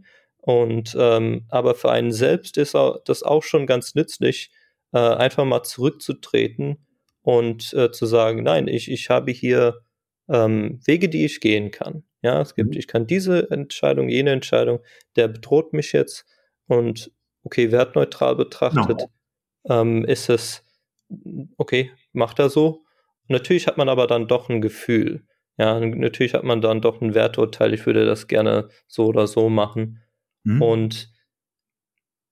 und ähm, aber für einen selbst ist das auch schon ganz nützlich, äh, einfach mal zurückzutreten und äh, zu sagen, nein, ich, ich habe hier ähm, Wege, die ich gehen kann. Ja, es gibt, mhm. ich kann diese Entscheidung, jene Entscheidung, der bedroht mich jetzt und okay, wertneutral betrachtet, no. ähm, ist es, okay, macht er so. Natürlich hat man aber dann doch ein Gefühl. Ja, natürlich hat man dann doch ein Werturteil, ich würde das gerne so oder so machen. Mhm. Und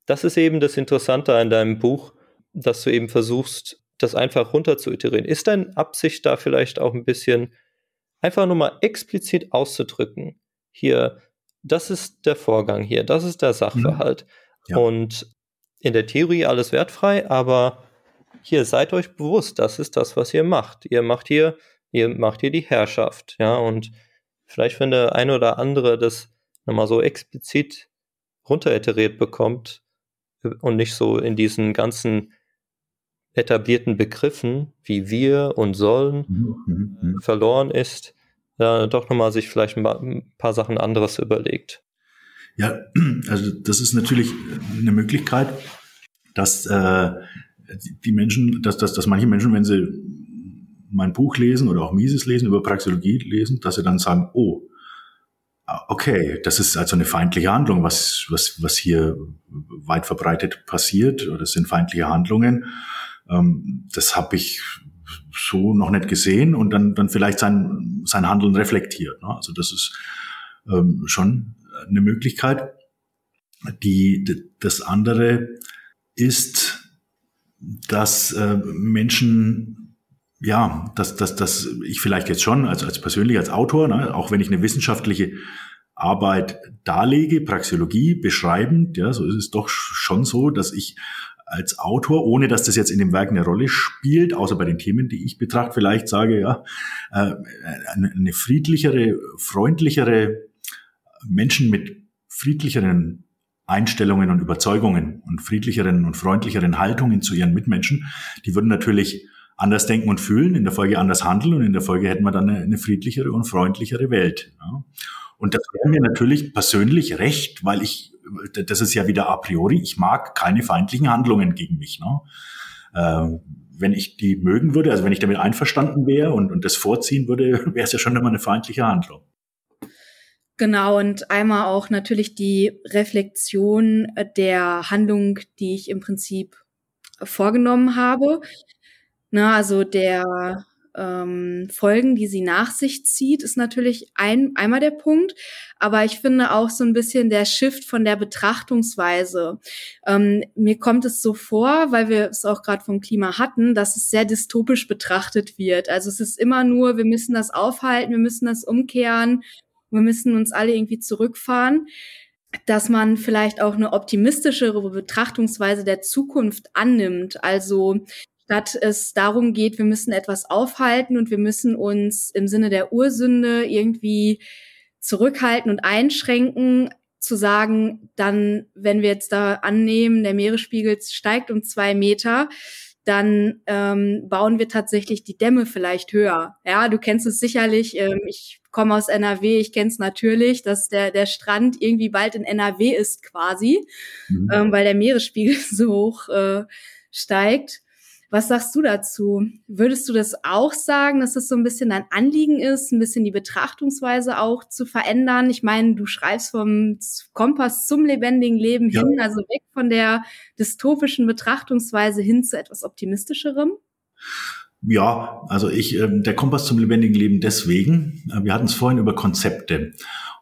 das ist eben das Interessante an deinem Buch, dass du eben versuchst, das einfach runter zu iterieren. Ist deine Absicht da vielleicht auch ein bisschen einfach nur mal explizit auszudrücken? Hier, das ist der Vorgang hier, das ist der Sachverhalt. Mhm. Ja. Und in der Theorie alles wertfrei, aber hier seid euch bewusst, das ist das, was ihr macht. Ihr macht hier, ihr macht hier die Herrschaft, ja, und vielleicht, wenn der eine oder andere das nochmal so explizit runteriteriert bekommt und nicht so in diesen ganzen etablierten Begriffen wie wir und sollen mhm, mhm, mhm. verloren ist, ja, doch nochmal sich vielleicht ein paar Sachen anderes überlegt. Ja, also das ist natürlich eine Möglichkeit, dass äh, die Menschen, dass, dass, dass manche Menschen, wenn sie mein Buch lesen oder auch Mises lesen, über Praxeologie lesen, dass sie dann sagen, oh, Okay, das ist also eine feindliche Handlung, was, was, was hier weit verbreitet passiert. Das sind feindliche Handlungen. Ähm, das habe ich so noch nicht gesehen und dann, dann vielleicht sein, sein Handeln reflektiert. Ne? Also das ist ähm, schon eine Möglichkeit. Die, das andere ist, dass äh, Menschen ja, dass, dass, dass ich vielleicht jetzt schon, also als persönlich als Autor, ne, auch wenn ich eine wissenschaftliche Arbeit darlege, Praxeologie beschreibend, ja, so ist es doch schon so, dass ich als Autor, ohne dass das jetzt in dem Werk eine Rolle spielt, außer bei den Themen, die ich betrachte, vielleicht sage, ja, äh, eine friedlichere, freundlichere Menschen mit friedlicheren Einstellungen und Überzeugungen und friedlicheren und freundlicheren Haltungen zu ihren Mitmenschen, die würden natürlich anders denken und fühlen, in der Folge anders handeln und in der Folge hätten wir dann eine, eine friedlichere und freundlichere Welt. Ja. Und das wäre mir natürlich persönlich recht, weil ich, das ist ja wieder a priori, ich mag keine feindlichen Handlungen gegen mich. Ne? Äh, wenn ich die mögen würde, also wenn ich damit einverstanden wäre und, und das vorziehen würde, wäre es ja schon immer eine feindliche Handlung. Genau, und einmal auch natürlich die Reflexion der Handlung, die ich im Prinzip vorgenommen habe. Na, also der ähm, Folgen, die sie nach sich zieht, ist natürlich ein, einmal der Punkt. Aber ich finde auch so ein bisschen der Shift von der Betrachtungsweise. Ähm, mir kommt es so vor, weil wir es auch gerade vom Klima hatten, dass es sehr dystopisch betrachtet wird. Also es ist immer nur, wir müssen das aufhalten, wir müssen das umkehren, wir müssen uns alle irgendwie zurückfahren dass man vielleicht auch eine optimistischere Betrachtungsweise der Zukunft annimmt. Also statt es darum geht, wir müssen etwas aufhalten und wir müssen uns im Sinne der Ursünde irgendwie zurückhalten und einschränken, zu sagen, dann, wenn wir jetzt da annehmen, der Meeresspiegel steigt um zwei Meter, dann ähm, bauen wir tatsächlich die Dämme vielleicht höher. Ja, du kennst es sicherlich. Ähm, ich komme aus NRW, ich kenne es natürlich, dass der, der Strand irgendwie bald in NRW ist quasi, mhm. ähm, weil der Meeresspiegel so hoch äh, steigt. Was sagst du dazu? Würdest du das auch sagen, dass das so ein bisschen dein Anliegen ist, ein bisschen die Betrachtungsweise auch zu verändern? Ich meine, du schreibst vom Kompass zum lebendigen Leben ja. hin, also weg von der dystopischen Betrachtungsweise hin zu etwas optimistischerem? Ja, also ich, äh, der Kompass zum lebendigen Leben deswegen. Äh, wir hatten es vorhin über Konzepte.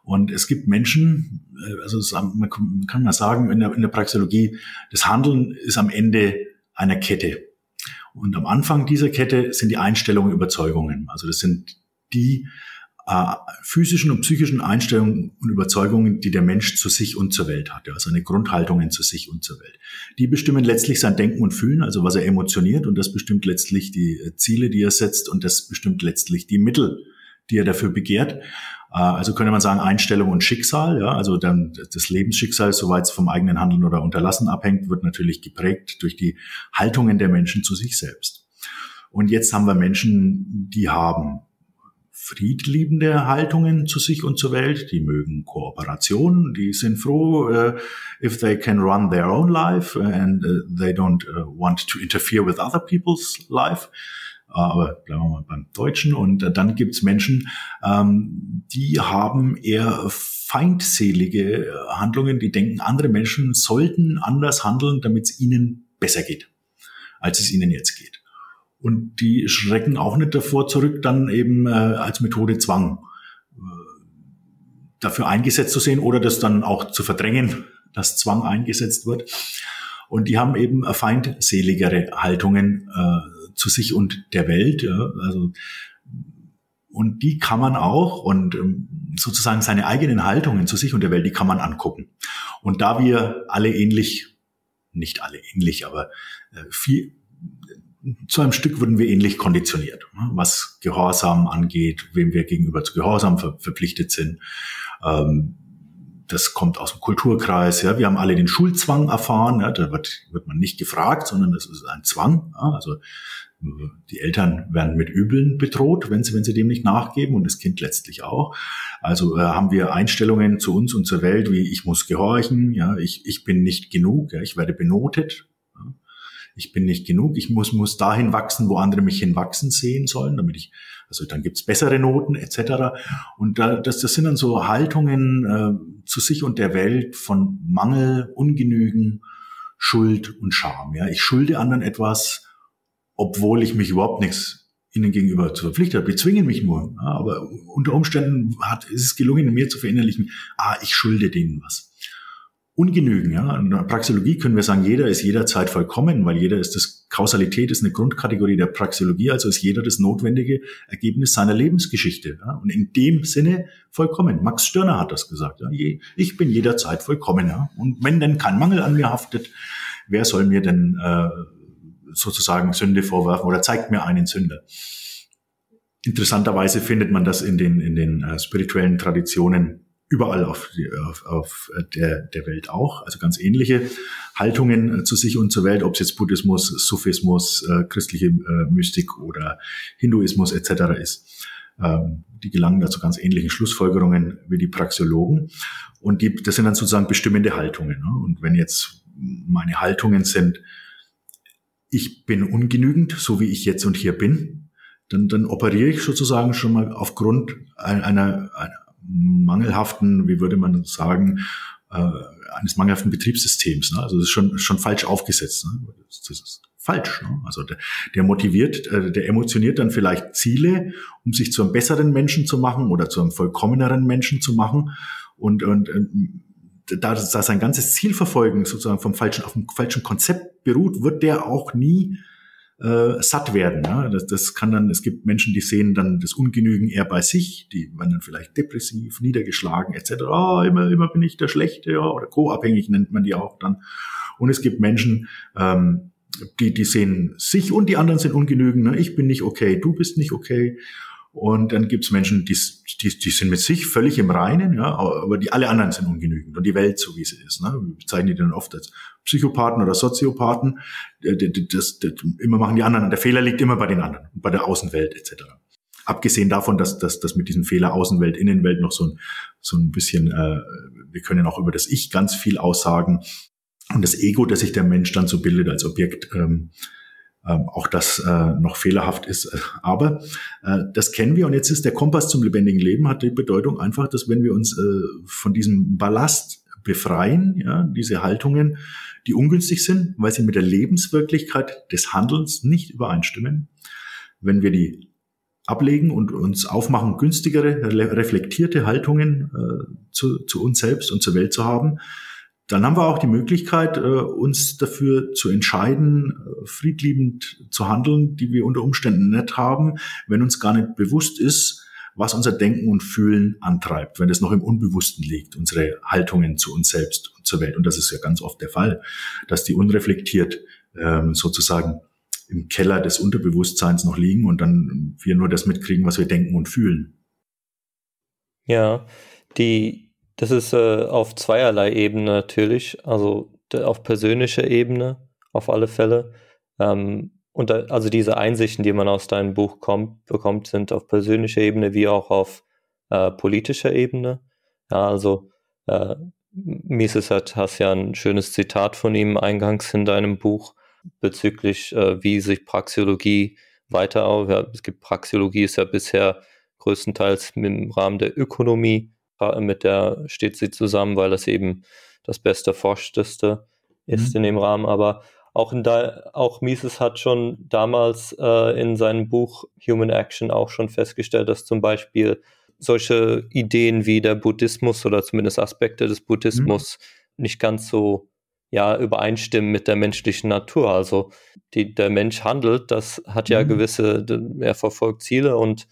Und es gibt Menschen, äh, also man kann mal sagen, in der, in der Praxeologie, das Handeln ist am Ende einer Kette. Und am Anfang dieser Kette sind die Einstellungen, Überzeugungen. Also das sind die äh, physischen und psychischen Einstellungen und Überzeugungen, die der Mensch zu sich und zur Welt hat. Also seine Grundhaltungen zu sich und zur Welt. Die bestimmen letztlich sein Denken und Fühlen, also was er emotioniert und das bestimmt letztlich die äh, Ziele, die er setzt und das bestimmt letztlich die Mittel, die er dafür begehrt. Äh, also könnte man sagen Einstellung und Schicksal, ja, also dann das Lebensschicksal, soweit es vom eigenen Handeln oder Unterlassen abhängt, wird natürlich geprägt durch die Haltungen der Menschen zu sich selbst. Und jetzt haben wir Menschen, die haben friedliebende Haltungen zu sich und zur Welt, die mögen Kooperation, die sind froh, uh, if they can run their own life and uh, they don't uh, want to interfere with other people's life aber bleiben wir mal beim Deutschen. Und äh, dann gibt's Menschen, ähm, die haben eher feindselige äh, Handlungen, die denken, andere Menschen sollten anders handeln, damit es ihnen besser geht, als es ihnen jetzt geht. Und die schrecken auch nicht davor zurück, dann eben äh, als Methode Zwang äh, dafür eingesetzt zu sehen oder das dann auch zu verdrängen, dass Zwang eingesetzt wird. Und die haben eben feindseligere Haltungen äh, zu sich und der Welt. Ja, also und die kann man auch und ähm, sozusagen seine eigenen Haltungen zu sich und der Welt, die kann man angucken. Und da wir alle ähnlich, nicht alle ähnlich, aber äh, viel, zu einem Stück wurden wir ähnlich konditioniert, ne, was Gehorsam angeht, wem wir gegenüber zu Gehorsam ver verpflichtet sind. Ähm, das kommt aus dem Kulturkreis. Ja, wir haben alle den Schulzwang erfahren. Ja, da wird, wird man nicht gefragt, sondern das ist ein Zwang. Ja, also die Eltern werden mit Übeln bedroht, wenn sie, wenn sie dem nicht nachgeben und das Kind letztlich auch. Also äh, haben wir Einstellungen zu uns und zur Welt, wie ich muss gehorchen, ja, ich, ich bin nicht genug, ja, ich werde benotet, ich bin nicht genug, ich muss, muss dahin wachsen, wo andere mich hinwachsen sehen sollen, damit ich, also dann gibt's bessere Noten etc. Und da, das, das sind dann so Haltungen äh, zu sich und der Welt von Mangel, Ungenügen, Schuld und Scham. Ja, ich schulde anderen etwas, obwohl ich mich überhaupt nichts ihnen gegenüber zu verpflichtet habe. Die zwingen mich nur. Ja, aber unter Umständen hat, ist es gelungen, mir zu verinnerlichen, ah, ich schulde denen was. Ungenügen, ja. In der Praxeologie können wir sagen, jeder ist jederzeit vollkommen, weil jeder ist das, Kausalität ist eine Grundkategorie der Praxeologie, also ist jeder das notwendige Ergebnis seiner Lebensgeschichte. Ja. Und in dem Sinne vollkommen. Max Stirner hat das gesagt. Ja. Ich bin jederzeit vollkommen, ja. Und wenn denn kein Mangel an mir haftet, wer soll mir denn äh, sozusagen Sünde vorwerfen oder zeigt mir einen Sünder. Interessanterweise findet man das in den, in den äh, spirituellen Traditionen überall auf, auf, auf der, der Welt auch. Also ganz ähnliche Haltungen äh, zu sich und zur Welt, ob es jetzt Buddhismus, Sufismus, äh, christliche äh, Mystik oder Hinduismus etc. ist. Ähm, die gelangen dazu ganz ähnlichen Schlussfolgerungen wie die Praxeologen. Und die, das sind dann sozusagen bestimmende Haltungen. Ne? Und wenn jetzt meine Haltungen sind, ich bin ungenügend, so wie ich jetzt und hier bin, dann, dann operiere ich sozusagen schon mal aufgrund einer, einer mangelhaften, wie würde man sagen, äh, eines mangelhaften Betriebssystems. Ne? Also das ist schon, schon falsch aufgesetzt. Ne? Das, ist falsch. Ne? Also der, der motiviert, äh, der emotioniert dann vielleicht Ziele, um sich zu einem besseren Menschen zu machen oder zu einem vollkommeneren Menschen zu machen. Und, und, und da, da sein ganzes Zielverfolgen sozusagen vom falschen, auf dem falschen Konzept beruht, wird der auch nie äh, satt werden. Ja? Das, das kann dann, es gibt Menschen, die sehen dann das Ungenügen eher bei sich, die werden dann vielleicht depressiv, niedergeschlagen etc. Oh, immer, immer bin ich der Schlechte ja, oder co-abhängig nennt man die auch dann. Und es gibt Menschen, ähm, die, die sehen sich und die anderen sind ungenügend. Ne? Ich bin nicht okay, du bist nicht okay. Und dann gibt's Menschen, die, die, die sind mit sich völlig im Reinen, ja, aber die alle anderen sind ungenügend und die Welt so wie sie ist. Ne? Wir bezeichnen die dann oft als Psychopathen oder Soziopathen. Das, das, das, immer machen die anderen. Der Fehler liegt immer bei den anderen, bei der Außenwelt etc. Abgesehen davon, dass, dass, dass mit diesem Fehler Außenwelt, Innenwelt noch so ein, so ein bisschen, äh, wir können auch über das Ich ganz viel aussagen und das Ego, das sich der Mensch dann so bildet als Objekt. Ähm, ähm, auch das äh, noch fehlerhaft ist. Aber äh, das kennen wir und jetzt ist der Kompass zum lebendigen Leben hat die Bedeutung einfach, dass wenn wir uns äh, von diesem Ballast befreien, ja, diese Haltungen, die ungünstig sind, weil sie mit der Lebenswirklichkeit des Handelns nicht übereinstimmen, wenn wir die ablegen und uns aufmachen, günstigere, reflektierte Haltungen äh, zu, zu uns selbst und zur Welt zu haben, dann haben wir auch die Möglichkeit, äh, uns dafür zu entscheiden, äh, friedliebend zu handeln, die wir unter Umständen nicht haben, wenn uns gar nicht bewusst ist, was unser Denken und Fühlen antreibt, wenn es noch im Unbewussten liegt, unsere Haltungen zu uns selbst und zur Welt. Und das ist ja ganz oft der Fall, dass die unreflektiert ähm, sozusagen im Keller des Unterbewusstseins noch liegen und dann wir nur das mitkriegen, was wir denken und fühlen. Ja, die das ist äh, auf zweierlei Ebene natürlich, also auf persönlicher Ebene auf alle Fälle. Ähm, und da, also diese Einsichten, die man aus deinem Buch kommt, bekommt, sind auf persönlicher Ebene wie auch auf äh, politischer Ebene. Ja, also äh, Mises hat, hast ja ein schönes Zitat von ihm eingangs in deinem Buch bezüglich, äh, wie sich Praxiologie weiter. Ja, es gibt Praxiologie ist ja bisher größtenteils im Rahmen der Ökonomie mit der steht sie zusammen, weil das eben das beste Forschteste ist mhm. in dem Rahmen. Aber auch, in da, auch Mises hat schon damals äh, in seinem Buch Human Action auch schon festgestellt, dass zum Beispiel solche Ideen wie der Buddhismus oder zumindest Aspekte des Buddhismus mhm. nicht ganz so ja, übereinstimmen mit der menschlichen Natur. Also die, der Mensch handelt, das hat ja mhm. gewisse, er verfolgt Ziele und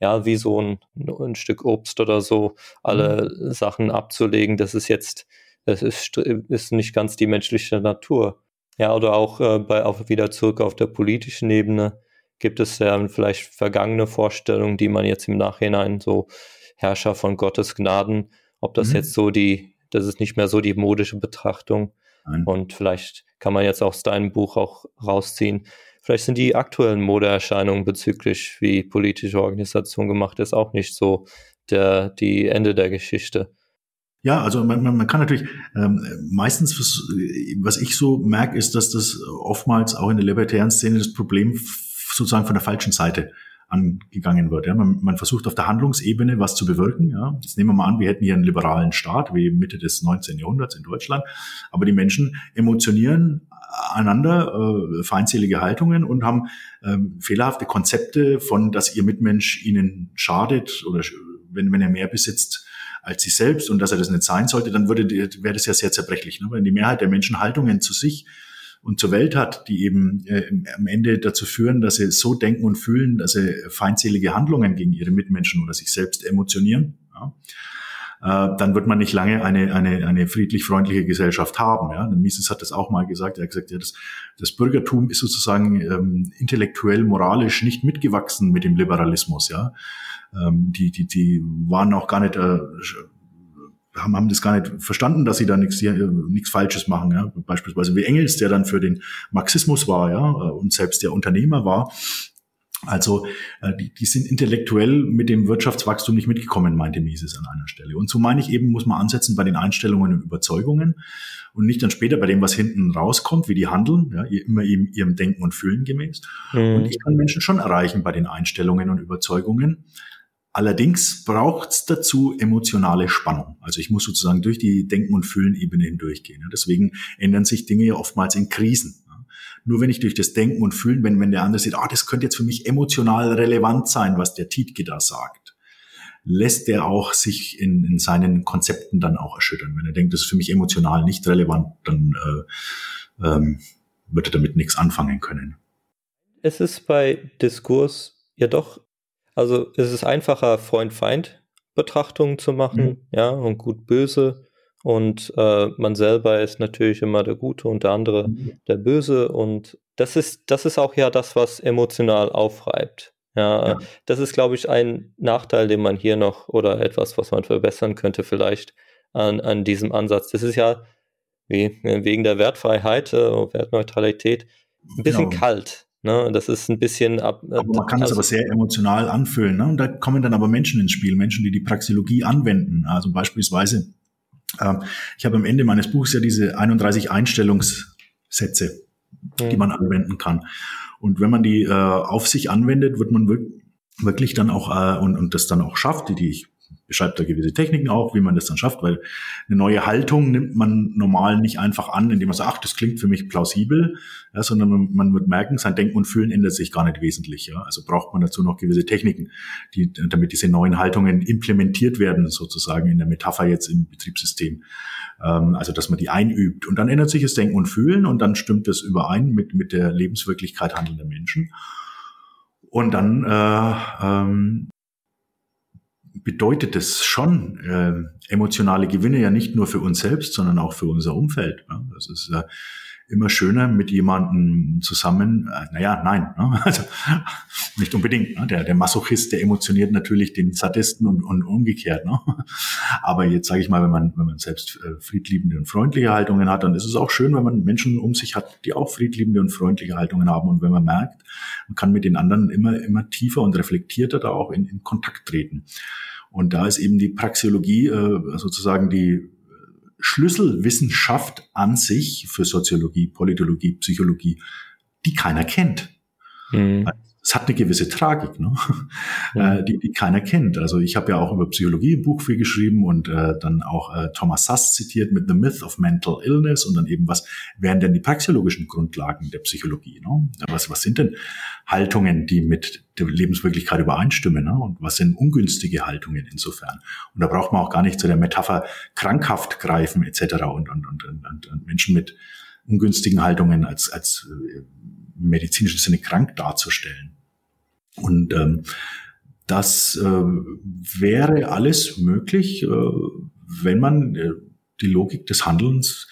ja, wie so ein, ein Stück Obst oder so, alle mhm. Sachen abzulegen, das ist jetzt, das ist, ist nicht ganz die menschliche Natur. Ja, oder auch äh, bei, auch wieder zurück auf der politischen Ebene gibt es ja vielleicht vergangene Vorstellungen, die man jetzt im Nachhinein so Herrscher von Gottes Gnaden, ob das mhm. jetzt so die, das ist nicht mehr so die modische Betrachtung. Nein. Und vielleicht kann man jetzt aus deinem Buch auch rausziehen, Vielleicht sind die aktuellen Modeerscheinungen bezüglich, wie politische Organisation gemacht ist, auch nicht so der, die Ende der Geschichte. Ja, also man, man, kann natürlich ähm, meistens, was, was ich so merke, ist, dass das oftmals auch in der libertären Szene das Problem sozusagen von der falschen Seite angegangen wird. Ja. Man, man, versucht auf der Handlungsebene was zu bewirken. Ja. Jetzt nehmen wir mal an, wir hätten hier einen liberalen Staat wie Mitte des 19. Jahrhunderts in Deutschland, aber die Menschen emotionieren einander äh, feindselige Haltungen und haben ähm, fehlerhafte Konzepte von, dass ihr Mitmensch ihnen schadet oder wenn, wenn er mehr besitzt als sie selbst und dass er das nicht sein sollte, dann würde wäre das ja sehr zerbrechlich. Ne? Wenn die Mehrheit der Menschen Haltungen zu sich und zur Welt hat, die eben äh, am Ende dazu führen, dass sie so denken und fühlen, dass sie feindselige Handlungen gegen ihre Mitmenschen oder sich selbst emotionieren, ja, dann wird man nicht lange eine, eine, eine friedlich-freundliche Gesellschaft haben. Ja? Mises hat das auch mal gesagt. Er hat gesagt, ja, das, das Bürgertum ist sozusagen ähm, intellektuell, moralisch nicht mitgewachsen mit dem Liberalismus. Ja? Ähm, die, die, die waren auch gar nicht... Äh, haben, haben das gar nicht verstanden, dass sie da nichts äh, nichts Falsches machen. Ja? Beispielsweise wie Engels, der dann für den Marxismus war, ja, und selbst der Unternehmer war, Also äh, die, die sind intellektuell mit dem Wirtschaftswachstum nicht mitgekommen, meinte Mises an einer Stelle. Und so meine ich eben, muss man ansetzen bei den Einstellungen und Überzeugungen und nicht dann später bei dem, was hinten rauskommt, wie die handeln, ja, immer eben ihrem Denken und Fühlen gemäß. Mhm. Und ich kann Menschen schon erreichen bei den Einstellungen und Überzeugungen. Allerdings braucht es dazu emotionale Spannung. Also ich muss sozusagen durch die Denken- und Fühlen-Ebene hindurchgehen. Deswegen ändern sich Dinge ja oftmals in Krisen. Nur wenn ich durch das Denken und Fühlen, wenn, wenn der andere sieht, ah, das könnte jetzt für mich emotional relevant sein, was der Tietke da sagt, lässt der auch sich in, in seinen Konzepten dann auch erschüttern. Wenn er denkt, das ist für mich emotional nicht relevant, dann äh, ähm, wird er damit nichts anfangen können. Es ist bei Diskurs ja doch, also es ist einfacher, Freund-Feind-Betrachtungen zu machen, mhm. ja, und gut-böse und äh, man selber ist natürlich immer der Gute und der andere mhm. der Böse. Und das ist, das ist auch ja das, was emotional aufreibt. Ja, ja. das ist, glaube ich, ein Nachteil, den man hier noch oder etwas, was man verbessern könnte, vielleicht an, an diesem Ansatz. Das ist ja wie, wegen der Wertfreiheit, äh, Wertneutralität, ein bisschen genau. kalt. Ne? Das ist ein bisschen ab. Äh, aber man kann also, das aber sehr emotional anfühlen. Ne? Und da kommen dann aber Menschen ins Spiel, Menschen, die die Praxiologie anwenden. Also beispielsweise ich habe am Ende meines Buchs ja diese 31 Einstellungssätze, die man anwenden kann. Und wenn man die äh, auf sich anwendet, wird man wirklich dann auch äh, und, und das dann auch schafft, die, die ich beschreibt da gewisse Techniken auch, wie man das dann schafft, weil eine neue Haltung nimmt man normal nicht einfach an, indem man sagt, ach, das klingt für mich plausibel, ja, sondern man, man, wird merken, sein Denken und Fühlen ändert sich gar nicht wesentlich. Ja. Also braucht man dazu noch gewisse Techniken, die, damit diese neuen Haltungen implementiert werden, sozusagen in der Metapher jetzt im Betriebssystem. Ähm, also dass man die einübt. Und dann ändert sich das Denken und Fühlen und dann stimmt das überein mit, mit der Lebenswirklichkeit handelnder Menschen. Und dann äh, ähm, bedeutet es schon äh, emotionale Gewinne ja nicht nur für uns selbst, sondern auch für unser Umfeld. Ja? Das ist äh, immer schöner mit jemandem zusammen. Äh, naja, nein, ne? also nicht unbedingt. Ne? Der, der Masochist, der emotioniert natürlich den Sadisten und, und umgekehrt. Ne? Aber jetzt sage ich mal, wenn man wenn man selbst äh, friedliebende und freundliche Haltungen hat, dann ist es auch schön, wenn man Menschen um sich hat, die auch friedliebende und freundliche Haltungen haben. Und wenn man merkt, man kann mit den anderen immer immer tiefer und reflektierter da auch in, in Kontakt treten. Und da ist eben die Praxeologie äh, sozusagen die Schlüsselwissenschaft an sich für Soziologie, Politologie, Psychologie, die keiner kennt. Mhm es hat eine gewisse Tragik, ne? Ja. Äh, die, die keiner kennt. Also ich habe ja auch über Psychologie ein Buch viel geschrieben und äh, dann auch äh, Thomas Sass zitiert mit The Myth of Mental Illness und dann eben, was wären denn die praxiologischen Grundlagen der Psychologie? Ne? Was, was sind denn Haltungen, die mit der Lebenswirklichkeit übereinstimmen? Ne? Und was sind ungünstige Haltungen insofern? Und da braucht man auch gar nicht zu der Metapher krankhaft greifen etc. Und, und, und, und, und Menschen mit ungünstigen Haltungen als, als äh, medizinischen Sinne krank darzustellen. Und ähm, das äh, wäre alles möglich, äh, wenn man äh, die Logik des Handelns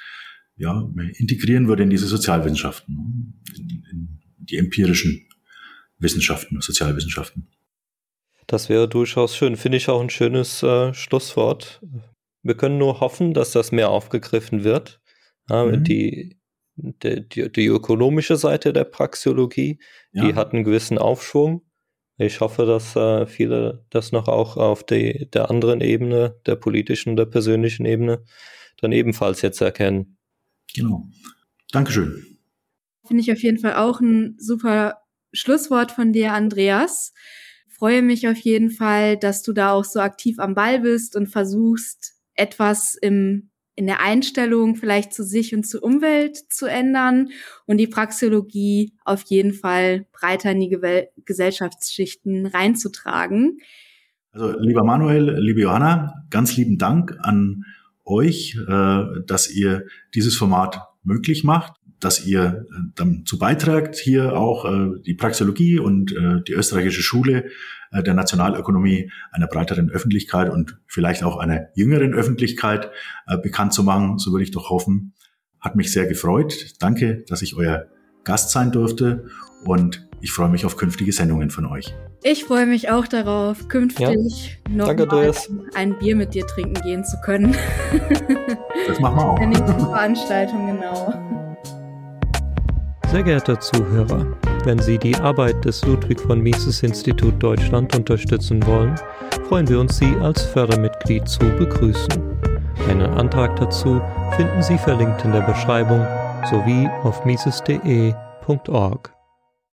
ja, integrieren würde in diese Sozialwissenschaften, ne? in, in die empirischen Wissenschaften, Sozialwissenschaften. Das wäre durchaus schön. Finde ich auch ein schönes äh, Schlusswort. Wir können nur hoffen, dass das mehr aufgegriffen wird. Ja, mhm. Die die, die, die ökonomische Seite der Praxiologie, ja. die hat einen gewissen Aufschwung. Ich hoffe, dass äh, viele das noch auch auf die, der anderen Ebene, der politischen, der persönlichen Ebene, dann ebenfalls jetzt erkennen. Genau. Dankeschön. Finde ich auf jeden Fall auch ein super Schlusswort von dir, Andreas. Freue mich auf jeden Fall, dass du da auch so aktiv am Ball bist und versuchst, etwas im in der Einstellung vielleicht zu sich und zur Umwelt zu ändern und die Praxeologie auf jeden Fall breiter in die Ge Gesellschaftsschichten reinzutragen. Also lieber Manuel, liebe Johanna, ganz lieben Dank an euch, äh, dass ihr dieses Format möglich macht, dass ihr äh, dazu beitragt, hier auch äh, die Praxeologie und die österreichische Schule äh, der Nationalökonomie einer breiteren Öffentlichkeit und vielleicht auch einer jüngeren Öffentlichkeit äh, bekannt zu machen. So würde ich doch hoffen. Hat mich sehr gefreut. Danke, dass ich euer Gast sein durfte und ich freue mich auf künftige Sendungen von euch. Ich freue mich auch darauf, künftig ja. noch mal ein Bier mit dir trinken gehen zu können. Das machen wir auch. In der nächsten Veranstaltung, genau. Sehr geehrter Zuhörer, Wenn Sie die Arbeit des Ludwig von Mises Institut Deutschland unterstützen wollen, freuen wir uns, Sie als Fördermitglied zu begrüßen. Einen Antrag dazu finden Sie verlinkt in der Beschreibung sowie auf mises.de.org.